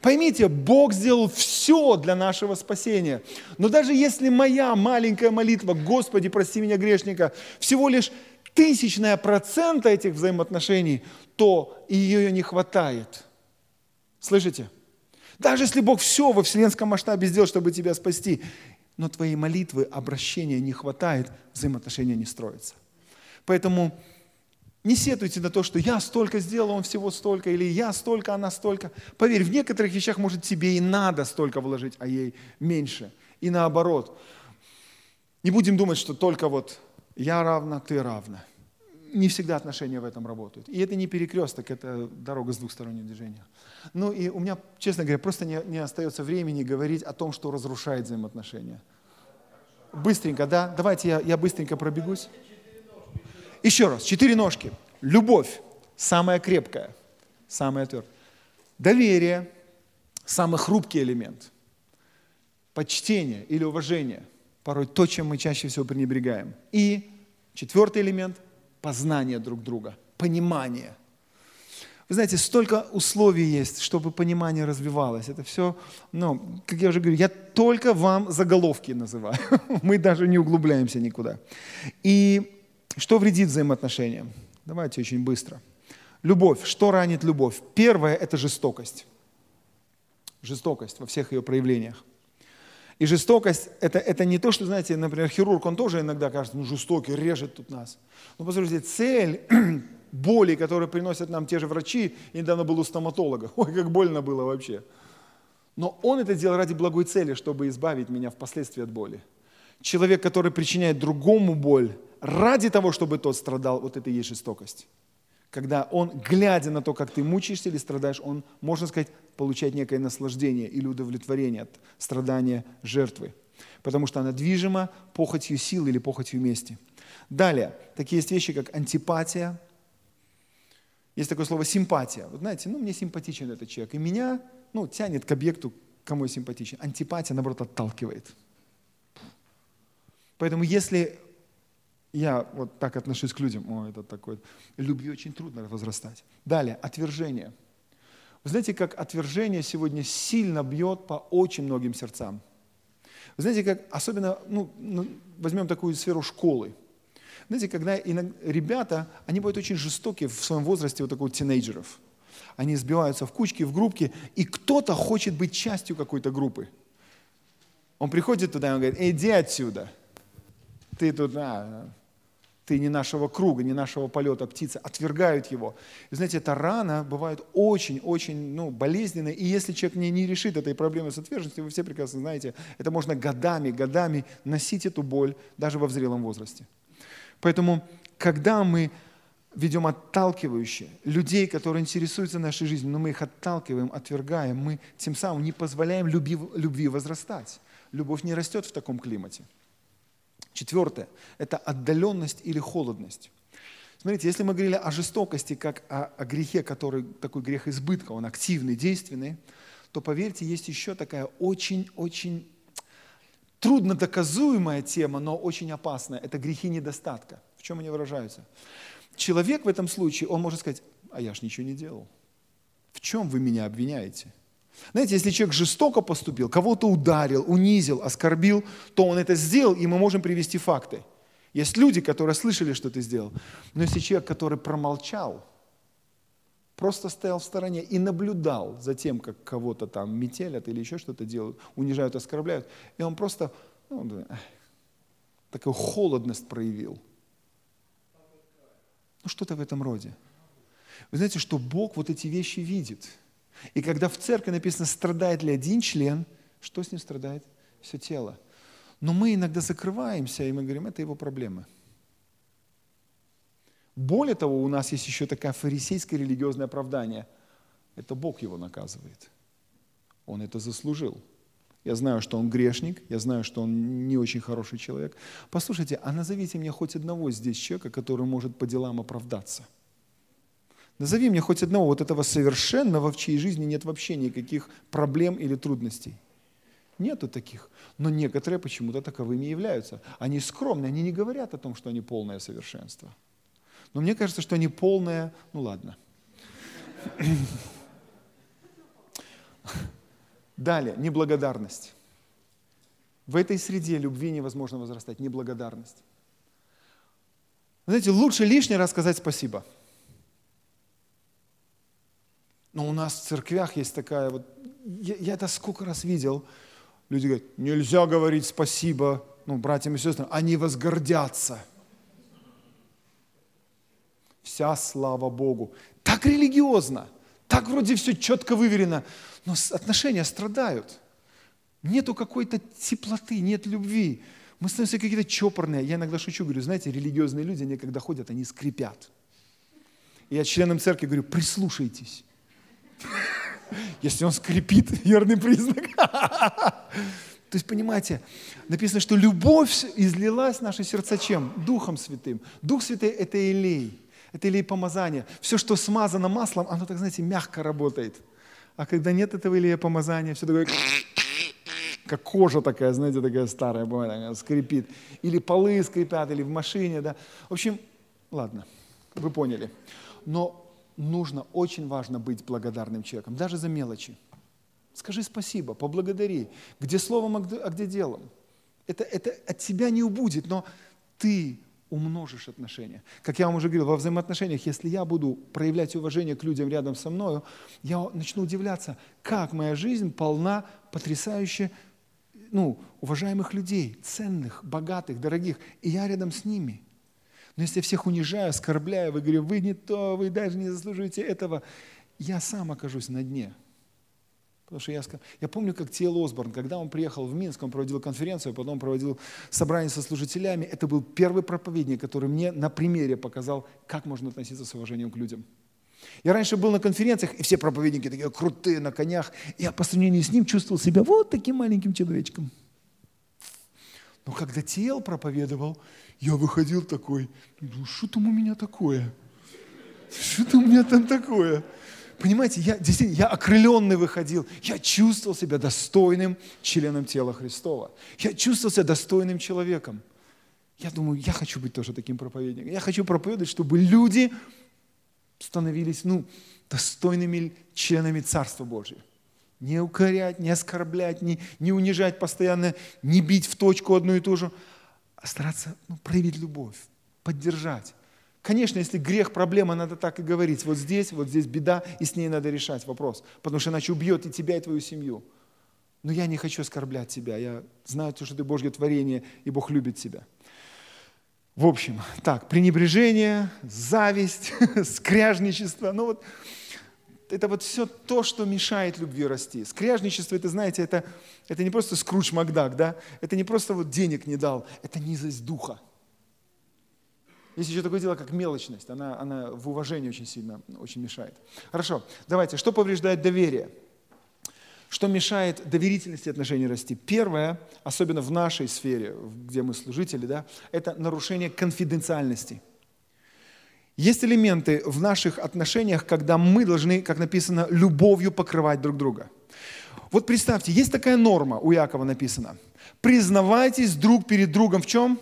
Поймите, Бог сделал все для нашего спасения. Но даже если моя маленькая молитва, Господи, прости меня грешника, всего лишь тысячная процента этих взаимоотношений, то ее не хватает. Слышите? Даже если Бог все во вселенском масштабе сделал, чтобы тебя спасти, но твоей молитвы, обращения не хватает, взаимоотношения не строятся. Поэтому не сетуйте на то, что я столько сделал, он всего столько, или я столько, она столько. Поверь, в некоторых вещах, может, тебе и надо столько вложить, а ей меньше. И наоборот. Не будем думать, что только вот я равна, ты равна. Не всегда отношения в этом работают. И это не перекресток, это дорога с двухсторонним движением. Ну и у меня, честно говоря, просто не, не остается времени говорить о том, что разрушает взаимоотношения. Быстренько, да? Давайте я, я быстренько пробегусь. Еще раз, четыре ножки. Любовь самая крепкая, самая твердая. Доверие – самый хрупкий элемент. Почтение или уважение – порой то, чем мы чаще всего пренебрегаем. И четвертый элемент – познание друг друга, понимание – вы знаете, столько условий есть, чтобы понимание развивалось. Это все, ну, как я уже говорю, я только вам заголовки называю. Мы даже не углубляемся никуда. И что вредит взаимоотношениям? Давайте очень быстро. Любовь. Что ранит любовь? Первое – это жестокость. Жестокость во всех ее проявлениях. И жестокость это, – это не то, что, знаете, например, хирург, он тоже иногда кажется, ну, жестокий, режет тут нас. Но, посмотрите, цель боли, которые приносят нам те же врачи, я недавно был у стоматолога, ой, как больно было вообще. Но он это делал ради благой цели, чтобы избавить меня впоследствии от боли. Человек, который причиняет другому боль, ради того, чтобы тот страдал, вот это и есть жестокость. Когда он, глядя на то, как ты мучаешься или страдаешь, он, можно сказать, получает некое наслаждение или удовлетворение от страдания жертвы. Потому что она движима похотью сил или похотью мести. Далее, такие есть вещи, как антипатия. Есть такое слово симпатия. Вот знаете, ну мне симпатичен этот человек. И меня ну, тянет к объекту, кому я симпатичен. Антипатия, наоборот, отталкивает. Поэтому если я вот так отношусь к людям, о, это такой, любви очень трудно возрастать. Далее, отвержение. Вы знаете, как отвержение сегодня сильно бьет по очень многим сердцам. Вы знаете, как особенно, ну, ну возьмем такую сферу школы. Знаете, когда ребята, они бывают очень жестокие в своем возрасте, вот такого тинейджеров. Они сбиваются в кучки, в группки, и кто-то хочет быть частью какой-то группы. Он приходит туда и он говорит, иди отсюда. Ты тут, а, ты не нашего круга, не нашего полета птицы, отвергают его. И знаете, эта рана бывает очень-очень ну, болезненная, и если человек не, не решит этой проблемы с отверженностью, вы все прекрасно знаете, это можно годами, годами носить эту боль даже во взрелом возрасте. Поэтому, когда мы ведем отталкивающие людей, которые интересуются нашей жизнью, но мы их отталкиваем, отвергаем, мы тем самым не позволяем любви, любви возрастать. Любовь не растет в таком климате. Четвертое – это отдаленность или холодность. Смотрите, если мы говорили о жестокости, как о, о грехе, который такой грех избытка, он активный, действенный, то поверьте, есть еще такая очень-очень трудно доказуемая тема, но очень опасная. Это грехи недостатка. В чем они выражаются? Человек в этом случае, он может сказать, а я ж ничего не делал. В чем вы меня обвиняете? Знаете, если человек жестоко поступил, кого-то ударил, унизил, оскорбил, то он это сделал, и мы можем привести факты. Есть люди, которые слышали, что ты сделал. Но если человек, который промолчал, просто стоял в стороне и наблюдал за тем, как кого-то там метелят или еще что-то делают, унижают, оскорбляют, и он просто ну, такую холодность проявил. Ну, что-то в этом роде. Вы знаете, что Бог вот эти вещи видит. И когда в церкви написано, страдает ли один член, что с ним страдает? Все тело. Но мы иногда закрываемся, и мы говорим, это его проблемы. Более того, у нас есть еще такое фарисейское религиозное оправдание. Это Бог его наказывает. Он это заслужил. Я знаю, что он грешник, я знаю, что он не очень хороший человек. Послушайте, а назовите мне хоть одного здесь человека, который может по делам оправдаться. Назови мне хоть одного вот этого совершенного, в чьей жизни нет вообще никаких проблем или трудностей. Нету таких. Но некоторые почему-то таковыми являются. Они скромные, они не говорят о том, что они полное совершенство. Но мне кажется, что они полное, ну ладно. Далее, неблагодарность. В этой среде любви невозможно возрастать. Неблагодарность. Знаете, лучше лишний раз сказать спасибо. Но у нас в церквях есть такая вот, я, я это сколько раз видел, люди говорят, нельзя говорить спасибо, ну, братьям и сестрам, они возгордятся. Вся слава Богу. Так религиозно, так вроде все четко выверено, но отношения страдают. Нету какой-то теплоты, нет любви. Мы становимся какие-то чопорные. Я иногда шучу, говорю, знаете, религиозные люди, они когда ходят, они скрипят. И я членам церкви говорю, прислушайтесь. Если он скрипит, верный признак. То есть, понимаете, написано, что любовь излилась в наши сердца чем? Духом Святым. Дух Святый – это елей, это елей помазания. Все, что смазано маслом, оно, так знаете, мягко работает. А когда нет этого илея помазания, все такое как кожа такая, знаете, такая старая бывает, скрипит. Или полы скрипят, или в машине, да. В общем, ладно, вы поняли. Но нужно, очень важно быть благодарным человеком, даже за мелочи. Скажи спасибо, поблагодари. Где словом, а где, делом. Это, это от тебя не убудет, но ты умножишь отношения. Как я вам уже говорил, во взаимоотношениях, если я буду проявлять уважение к людям рядом со мной, я начну удивляться, как моя жизнь полна потрясающе ну, уважаемых людей, ценных, богатых, дорогих, и я рядом с ними – но если я всех унижаю, оскорбляю, вы говорите, вы не то, вы даже не заслуживаете этого, я сам окажусь на дне. Потому что я, я помню, как Тиэл Осборн, когда он приехал в Минск, он проводил конференцию, потом проводил собрание со служителями. Это был первый проповедник, который мне на примере показал, как можно относиться с уважением к людям. Я раньше был на конференциях, и все проповедники такие крутые, на конях. Я по сравнению с ним чувствовал себя вот таким маленьким человечком. Но когда Тиэл проповедовал, я выходил такой, думаю, что там у меня такое? Что там у меня там такое? Понимаете, я действительно, я окрыленный выходил. Я чувствовал себя достойным членом тела Христова. Я чувствовал себя достойным человеком. Я думаю, я хочу быть тоже таким проповедником. Я хочу проповедовать, чтобы люди становились ну, достойными членами Царства Божьего. Не укорять, не оскорблять, не, не унижать постоянно, не бить в точку одну и ту же, а стараться ну, проявить любовь, поддержать. Конечно, если грех, проблема, надо так и говорить. Вот здесь, вот здесь беда, и с ней надо решать вопрос. Потому что иначе убьет и тебя, и твою семью. Но я не хочу оскорблять тебя. Я знаю, что ты Божье творение, и Бог любит тебя. В общем, так, пренебрежение, зависть, скряжничество. Ну вот, это вот все то, что мешает любви расти. Скряжничество, это, знаете, это, это не просто скруч Макдак, да? Это не просто вот денег не дал, это низость духа. Есть еще такое дело, как мелочность. Она, она в уважении очень сильно очень мешает. Хорошо, давайте. Что повреждает доверие? Что мешает доверительности отношений расти? Первое, особенно в нашей сфере, где мы служители, да, это нарушение конфиденциальности – есть элементы в наших отношениях, когда мы должны, как написано, любовью покрывать друг друга. Вот представьте, есть такая норма, у Якова написано. Признавайтесь друг перед другом в чем?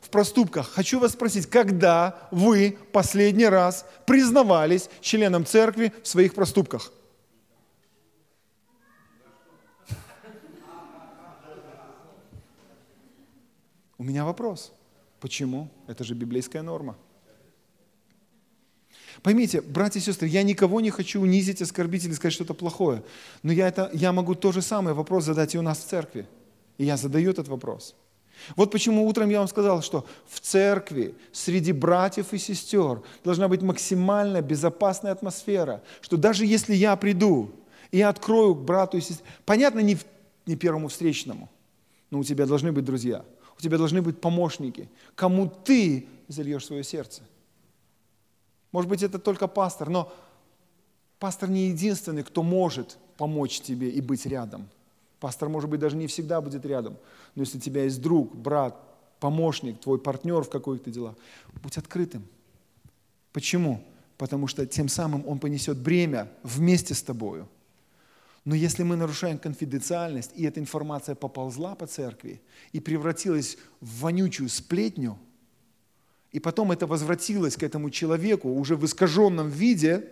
В проступках. Хочу вас спросить, когда вы последний раз признавались членам церкви в своих проступках? У меня вопрос. Почему? Это же библейская норма. Поймите, братья и сестры, я никого не хочу унизить, оскорбить или сказать что-то плохое. Но я, это, я могу то же самое вопрос задать и у нас в церкви. И я задаю этот вопрос. Вот почему утром я вам сказал, что в церкви среди братьев и сестер должна быть максимально безопасная атмосфера, что даже если я приду и открою брату и сестре, понятно, не, не первому встречному, но у тебя должны быть друзья – у тебя должны быть помощники, кому ты зальешь свое сердце. Может быть, это только пастор, но пастор не единственный, кто может помочь тебе и быть рядом. Пастор, может быть, даже не всегда будет рядом. Но если у тебя есть друг, брат, помощник, твой партнер в каких-то делах, будь открытым. Почему? Потому что тем самым он понесет бремя вместе с тобою – но если мы нарушаем конфиденциальность, и эта информация поползла по церкви и превратилась в вонючую сплетню, и потом это возвратилось к этому человеку уже в искаженном виде,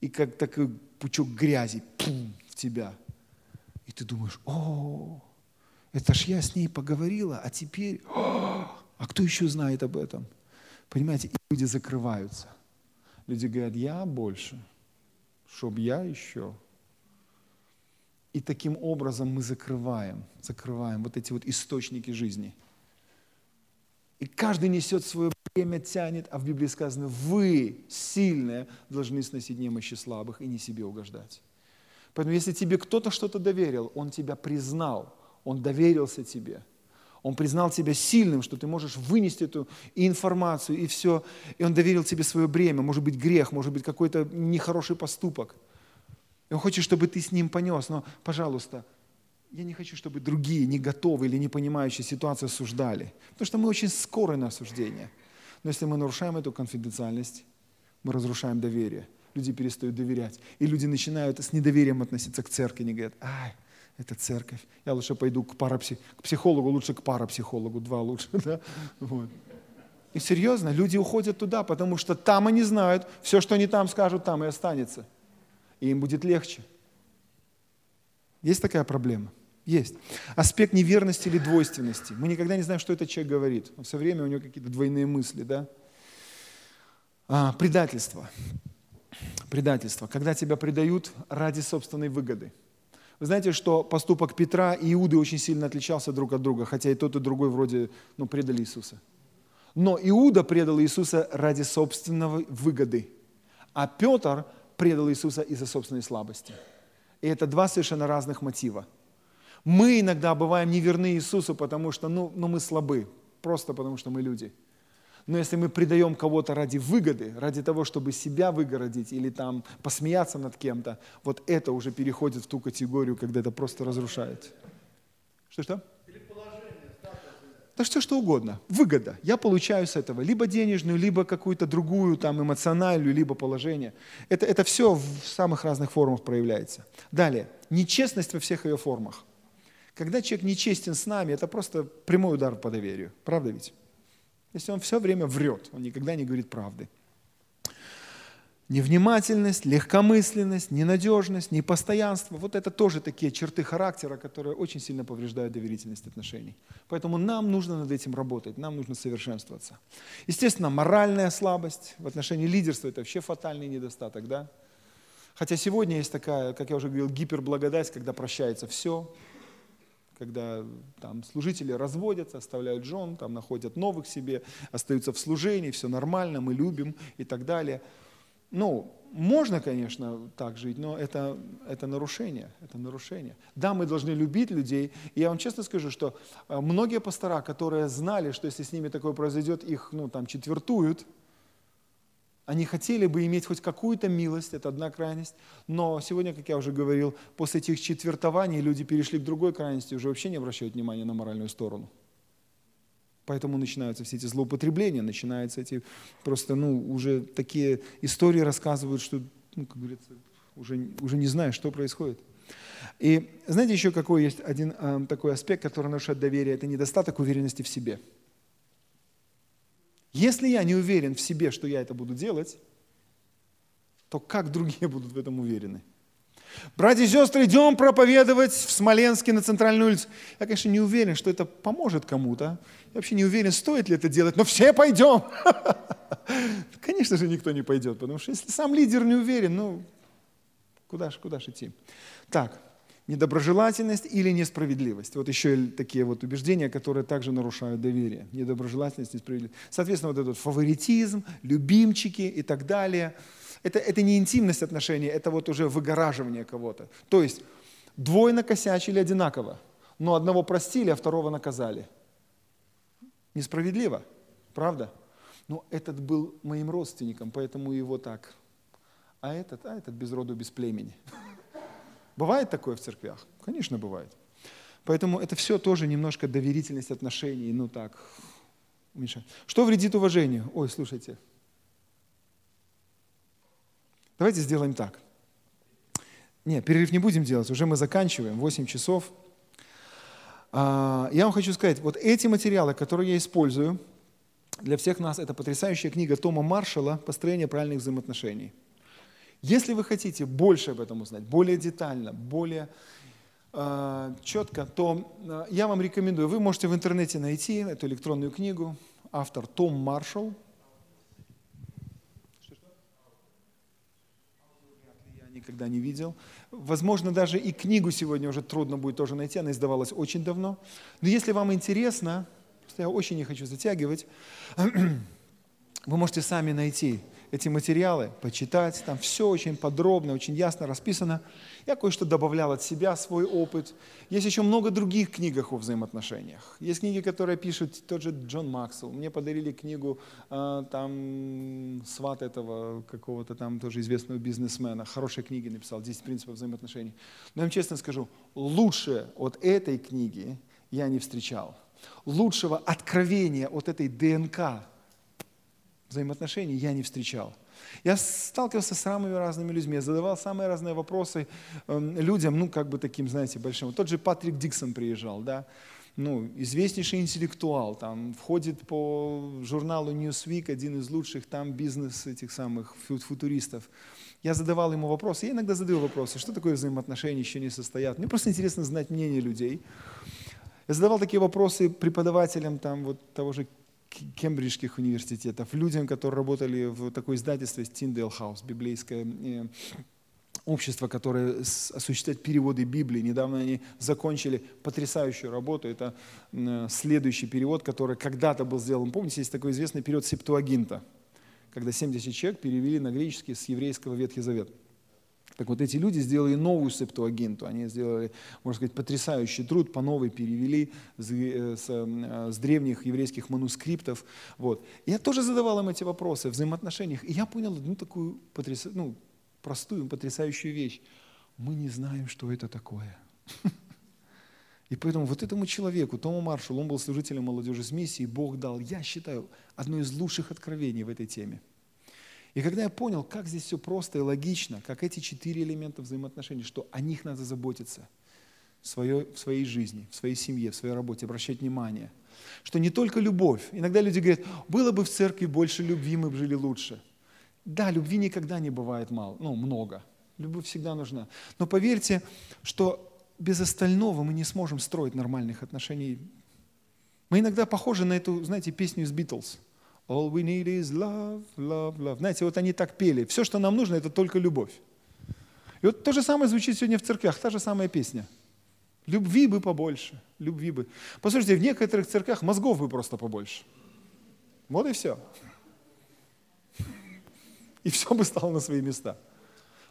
и как такой пучок грязи пум, в тебя. И ты думаешь, о, это ж я с ней поговорила, а теперь, о, а кто еще знает об этом? Понимаете, и люди закрываются. Люди говорят, я больше, чтоб я еще. И таким образом мы закрываем, закрываем вот эти вот источники жизни. И каждый несет свое время, тянет, а в Библии сказано, вы, сильные, должны сносить немощи слабых и не себе угождать. Поэтому если тебе кто-то что-то доверил, он тебя признал, он доверился тебе, он признал тебя сильным, что ты можешь вынести эту информацию, и все, и он доверил тебе свое бремя, может быть грех, может быть какой-то нехороший поступок – и Он хочет, чтобы ты с Ним понес. Но, пожалуйста, я не хочу, чтобы другие, не готовые или не понимающие ситуацию осуждали. Потому что мы очень скоры на осуждение. Но если мы нарушаем эту конфиденциальность, мы разрушаем доверие. Люди перестают доверять. И люди начинают с недоверием относиться к церкви. Они говорят, ай, это церковь. Я лучше пойду к, парапсих... к психологу, лучше к парапсихологу, два лучше. Да? Вот. И серьезно, люди уходят туда, потому что там они знают, все, что они там скажут, там и останется и им будет легче. Есть такая проблема? Есть. Аспект неверности или двойственности. Мы никогда не знаем, что этот человек говорит. Он все время у него какие-то двойные мысли. Да? А, предательство. Предательство. Когда тебя предают ради собственной выгоды. Вы знаете, что поступок Петра и Иуды очень сильно отличался друг от друга, хотя и тот, и другой вроде ну, предали Иисуса. Но Иуда предал Иисуса ради собственной выгоды, а Петр предал Иисуса из-за собственной слабости. И это два совершенно разных мотива. Мы иногда бываем неверны Иисусу, потому что ну, ну мы слабы, просто потому что мы люди. Но если мы предаем кого-то ради выгоды, ради того, чтобы себя выгородить или там посмеяться над кем-то, вот это уже переходит в ту категорию, когда это просто разрушает. Что-что? Да все что угодно. Выгода. Я получаю с этого либо денежную, либо какую-то другую там эмоциональную, либо положение. Это, это все в самых разных формах проявляется. Далее. Нечестность во всех ее формах. Когда человек нечестен с нами, это просто прямой удар по доверию. Правда ведь? Если он все время врет, он никогда не говорит правды. Невнимательность, легкомысленность, ненадежность, непостоянство – вот это тоже такие черты характера, которые очень сильно повреждают доверительность отношений. Поэтому нам нужно над этим работать, нам нужно совершенствоваться. Естественно, моральная слабость в отношении лидерства – это вообще фатальный недостаток, да? Хотя сегодня есть такая, как я уже говорил, гиперблагодать, когда прощается все, когда там служители разводятся, оставляют жен, там находят новых себе, остаются в служении, все нормально, мы любим и так далее – ну, можно, конечно, так жить, но это, это нарушение, это нарушение. Да, мы должны любить людей, и я вам честно скажу, что э, многие пастора, которые знали, что если с ними такое произойдет, их, ну, там, четвертуют, они хотели бы иметь хоть какую-то милость, это одна крайность, но сегодня, как я уже говорил, после этих четвертований люди перешли к другой крайности, уже вообще не обращают внимания на моральную сторону. Поэтому начинаются все эти злоупотребления, начинаются эти просто, ну, уже такие истории рассказывают, что, ну, как говорится, уже, уже не знаешь, что происходит. И знаете, еще какой есть один э, такой аспект, который нарушает доверие, это недостаток уверенности в себе. Если я не уверен в себе, что я это буду делать, то как другие будут в этом уверены? Братья и сестры, идем проповедовать в Смоленске на центральную улицу. Я, конечно, не уверен, что это поможет кому-то. Я вообще не уверен, стоит ли это делать, но все пойдем. Конечно же, никто не пойдет, потому что если сам лидер не уверен, ну, куда ж, куда ж идти? Так, недоброжелательность или несправедливость. Вот еще такие вот убеждения, которые также нарушают доверие. Недоброжелательность, несправедливость. Соответственно, вот этот фаворитизм, любимчики и так далее. Это, это не интимность отношений, это вот уже выгораживание кого-то. То есть двое накосячили одинаково, но одного простили, а второго наказали. Несправедливо, правда? Но этот был моим родственником, поэтому его так. А этот, а этот без роду, без племени. Бывает такое в церквях? Конечно, бывает. Поэтому это все тоже немножко доверительность отношений, ну так, Миша. Что вредит уважению? Ой, слушайте. Давайте сделаем так. Нет, перерыв не будем делать, уже мы заканчиваем, 8 часов. А, я вам хочу сказать, вот эти материалы, которые я использую, для всех нас это потрясающая книга Тома Маршалла «Построение правильных взаимоотношений». Если вы хотите больше об этом узнать, более детально, более э, четко, то э, я вам рекомендую, вы можете в интернете найти эту электронную книгу, автор Том Маршалл. Никогда не видел. Возможно, даже и книгу сегодня уже трудно будет тоже найти, она издавалась очень давно. Но если вам интересно, я очень не хочу затягивать, вы можете сами найти эти материалы, почитать. Там все очень подробно, очень ясно расписано. Я кое-что добавлял от себя, свой опыт. Есть еще много других книг о взаимоотношениях. Есть книги, которые пишет тот же Джон Максвелл. Мне подарили книгу э, там сват этого какого-то там тоже известного бизнесмена. Хорошие книги написал, 10 принципов взаимоотношений. Но я вам честно скажу, лучше от этой книги я не встречал. Лучшего откровения от этой ДНК взаимоотношений я не встречал. Я сталкивался с самыми разными людьми, я задавал самые разные вопросы э, людям, ну, как бы таким, знаете, большим. Тот же Патрик Диксон приезжал, да, ну, известнейший интеллектуал, там, входит по журналу Newsweek, один из лучших там бизнес этих самых футуристов. Я задавал ему вопросы, я иногда задаю вопросы, что такое взаимоотношения еще не состоят. Мне просто интересно знать мнение людей. Я задавал такие вопросы преподавателям там, вот того же кембриджских университетов, людям, которые работали в такой издательстве Тиндейл Хаус, библейское э, общество, которое осуществляет переводы Библии. Недавно они закончили потрясающую работу. Это следующий перевод, который когда-то был сделан. Помните, есть такой известный период Септуагинта, когда 70 человек перевели на греческий с еврейского Ветхий Завет. Так вот эти люди сделали новую септуагинту, они сделали, можно сказать, потрясающий труд, по новой перевели с, э, с, э, с древних еврейских манускриптов. Вот. Я тоже задавал им эти вопросы в взаимоотношениях, и я понял одну такую потряс... ну, простую, потрясающую вещь. Мы не знаем, что это такое. И поэтому вот этому человеку, Тому Маршалу, он был служителем молодежи с миссией, Бог дал, я считаю, одно из лучших откровений в этой теме – и когда я понял, как здесь все просто и логично, как эти четыре элемента взаимоотношений, что о них надо заботиться в своей, в своей жизни, в своей семье, в своей работе, обращать внимание, что не только любовь. Иногда люди говорят, было бы в церкви больше любви, мы бы жили лучше. Да, любви никогда не бывает мало, ну, много. Любовь всегда нужна. Но поверьте, что без остального мы не сможем строить нормальных отношений. Мы иногда похожи на эту, знаете, песню из Битлз – All we need is love, love, love. Знаете, вот они так пели. Все, что нам нужно, это только любовь. И вот то же самое звучит сегодня в церквях, та же самая песня. Любви бы побольше, любви бы. Послушайте, в некоторых церквях мозгов бы просто побольше. Вот и все. И все бы стало на свои места.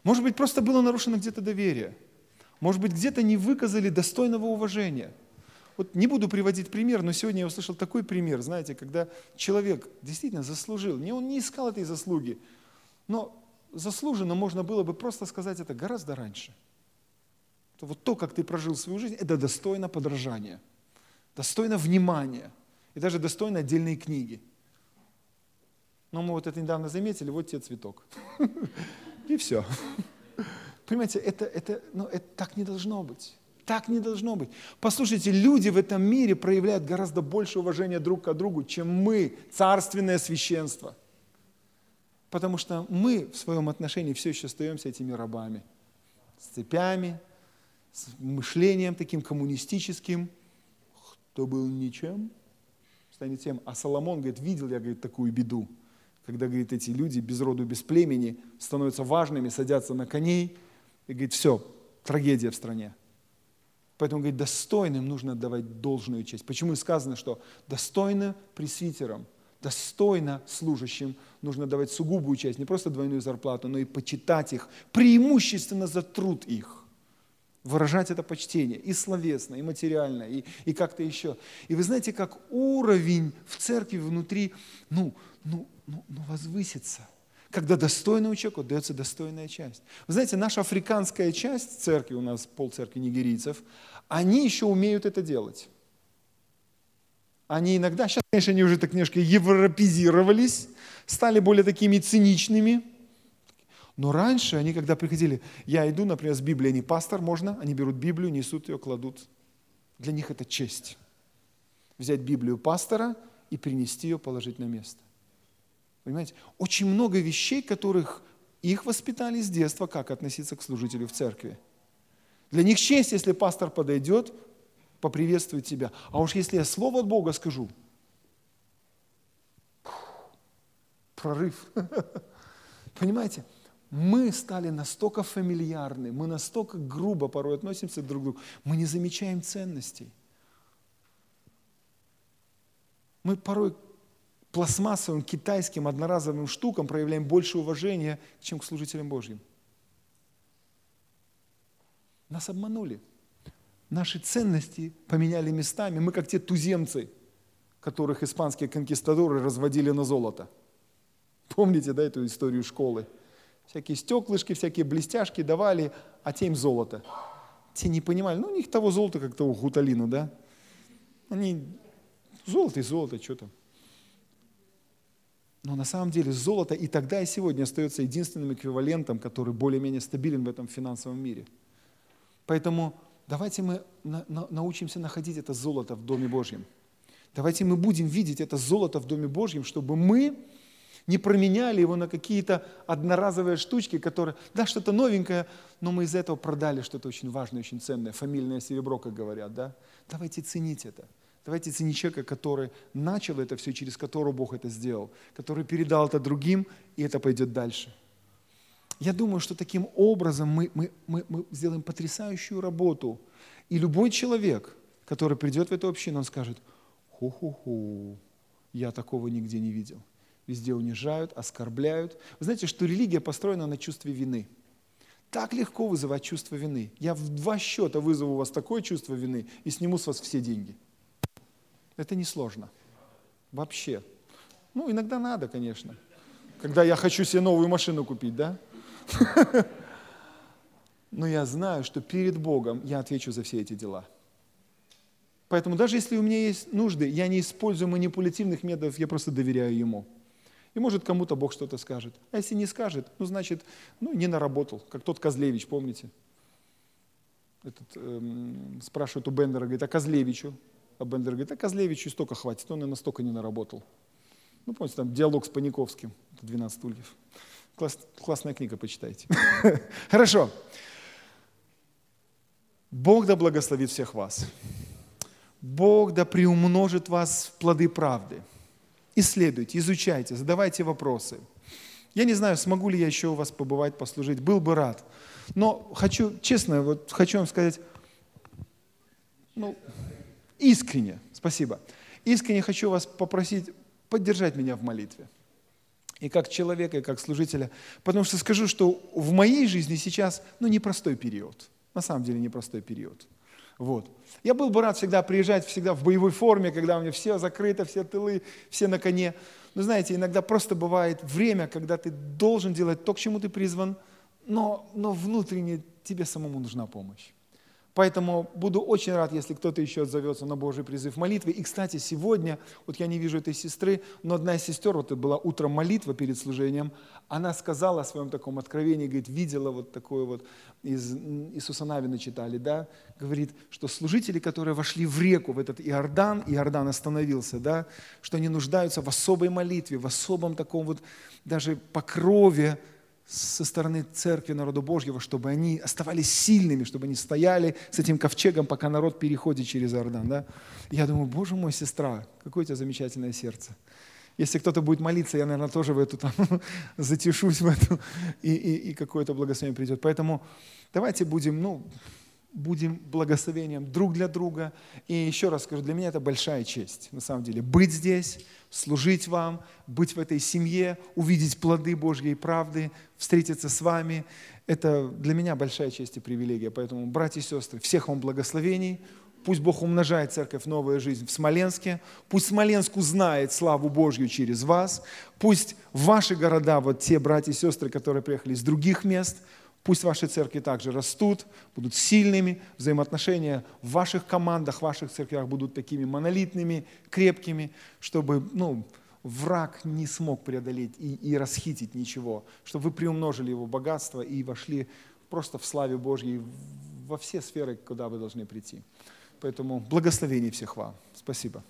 Может быть, просто было нарушено где-то доверие. Может быть, где-то не выказали достойного уважения – вот не буду приводить пример, но сегодня я услышал такой пример, знаете, когда человек действительно заслужил, не он не искал этой заслуги, но заслуженно можно было бы просто сказать это гораздо раньше. Вот то, как ты прожил свою жизнь, это достойно подражания, достойно внимания и даже достойно отдельной книги. Но мы вот это недавно заметили, вот тебе цветок. И все. Понимаете, это, это, ну, это так не должно быть. Так не должно быть. Послушайте, люди в этом мире проявляют гораздо больше уважения друг к другу, чем мы, царственное священство. Потому что мы в своем отношении все еще остаемся этими рабами. С цепями, с мышлением таким коммунистическим. Кто был ничем, станет тем. А Соломон, говорит, видел я, говорит, такую беду, когда, говорит, эти люди без роду, без племени становятся важными, садятся на коней, и говорит, все, трагедия в стране. Поэтому, говорит, достойным нужно отдавать должную честь. Почему сказано, что достойно пресвитерам, достойно служащим нужно давать сугубую часть, не просто двойную зарплату, но и почитать их, преимущественно за труд их. Выражать это почтение и словесно, и материально, и, и как-то еще. И вы знаете, как уровень в церкви внутри, ну, ну, ну, ну возвысится когда достойному человеку дается достойная часть. Вы знаете, наша африканская часть церкви, у нас полцеркви нигерийцев, они еще умеют это делать. Они иногда, сейчас, конечно, они уже так немножко европезировались, стали более такими циничными. Но раньше они, когда приходили, я иду, например, с Библией, они пастор, можно, они берут Библию, несут ее, кладут. Для них это честь. Взять Библию пастора и принести ее, положить на место. Понимаете? Очень много вещей, которых их воспитали с детства, как относиться к служителю в церкви. Для них честь, если пастор подойдет, поприветствует тебя. А уж если я слово от Бога скажу, прорыв. Понимаете? Мы стали настолько фамильярны, мы настолько грубо порой относимся друг к другу, мы не замечаем ценностей. Мы порой пластмассовым китайским одноразовым штукам проявляем больше уважения, чем к служителям Божьим. Нас обманули. Наши ценности поменяли местами. Мы как те туземцы, которых испанские конкистадоры разводили на золото. Помните, да, эту историю школы? Всякие стеклышки, всякие блестяшки давали, а те им золото. Те не понимали, ну у них того золота, как того гуталину, да? Они золото и золото, что там. Но на самом деле золото и тогда, и сегодня остается единственным эквивалентом, который более-менее стабилен в этом финансовом мире. Поэтому давайте мы на, на, научимся находить это золото в Доме Божьем. Давайте мы будем видеть это золото в Доме Божьем, чтобы мы не променяли его на какие-то одноразовые штучки, которые, да, что-то новенькое, но мы из этого продали что-то очень важное, очень ценное, фамильное серебро, как говорят, да. Давайте ценить это. Давайте ценить человека, который начал это все, через которого Бог это сделал, который передал это другим, и это пойдет дальше. Я думаю, что таким образом мы, мы, мы, мы сделаем потрясающую работу. И любой человек, который придет в эту общину, он скажет, ху-ху-ху, я такого нигде не видел. Везде унижают, оскорбляют. Вы знаете, что религия построена на чувстве вины. Так легко вызывать чувство вины. Я в два счета вызову у вас такое чувство вины и сниму с вас все деньги – это несложно. Вообще. Ну, иногда надо, конечно. Когда я хочу себе новую машину купить, да? Но я знаю, что перед Богом я отвечу за все эти дела. Поэтому даже если у меня есть нужды, я не использую манипулятивных методов, я просто доверяю Ему. И может кому-то Бог что-то скажет. А если не скажет, ну значит, ну не наработал, как тот Козлевич, помните? Этот, эм, спрашивает у Бендера, говорит, а Козлевичу? А Бендер говорит, а Козлевичу столько хватит, он и настолько не наработал. Ну, помните, там диалог с Паниковским, 12 стульев. Класс, классная книга, почитайте. Хорошо. Бог да благословит всех вас. Бог да приумножит вас в плоды правды. Исследуйте, изучайте, задавайте вопросы. Я не знаю, смогу ли я еще у вас побывать, послужить. Был бы рад. Но хочу, честно, вот хочу вам сказать, ну, искренне, спасибо, искренне хочу вас попросить поддержать меня в молитве. И как человека, и как служителя. Потому что скажу, что в моей жизни сейчас, ну, непростой период. На самом деле непростой период. Вот. Я был бы рад всегда приезжать, всегда в боевой форме, когда у меня все закрыто, все тылы, все на коне. Но знаете, иногда просто бывает время, когда ты должен делать то, к чему ты призван, но, но внутренне тебе самому нужна помощь. Поэтому буду очень рад, если кто-то еще отзовется на Божий призыв молитвы. И, кстати, сегодня, вот я не вижу этой сестры, но одна из сестер, вот это была утром молитва перед служением, она сказала о своем таком откровении, говорит, видела вот такое вот, из Иисуса Навина читали, да, говорит, что служители, которые вошли в реку, в этот Иордан, Иордан остановился, да, что они нуждаются в особой молитве, в особом таком вот даже покрове, со стороны церкви народа Божьего, чтобы они оставались сильными, чтобы они стояли с этим ковчегом, пока народ переходит через Иордан. Да? Я думаю, боже мой, сестра, какое у тебя замечательное сердце. Если кто-то будет молиться, я, наверное, тоже в эту там затешусь в эту, и, и, и какое-то благословение придет. Поэтому давайте будем, ну, будем благословением друг для друга. И еще раз скажу, для меня это большая честь, на самом деле, быть здесь, служить вам, быть в этой семье, увидеть плоды Божьей правды, встретиться с вами. Это для меня большая честь и привилегия. Поэтому, братья и сестры, всех вам благословений. Пусть Бог умножает церковь «Новая жизнь» в Смоленске. Пусть Смоленск узнает славу Божью через вас. Пусть ваши города, вот те братья и сестры, которые приехали из других мест – Пусть ваши церкви также растут, будут сильными, взаимоотношения в ваших командах, в ваших церквях будут такими монолитными, крепкими, чтобы ну, враг не смог преодолеть и, и расхитить ничего, чтобы вы приумножили его богатство и вошли просто в славе Божьей во все сферы, куда вы должны прийти. Поэтому благословений всех вам. Спасибо.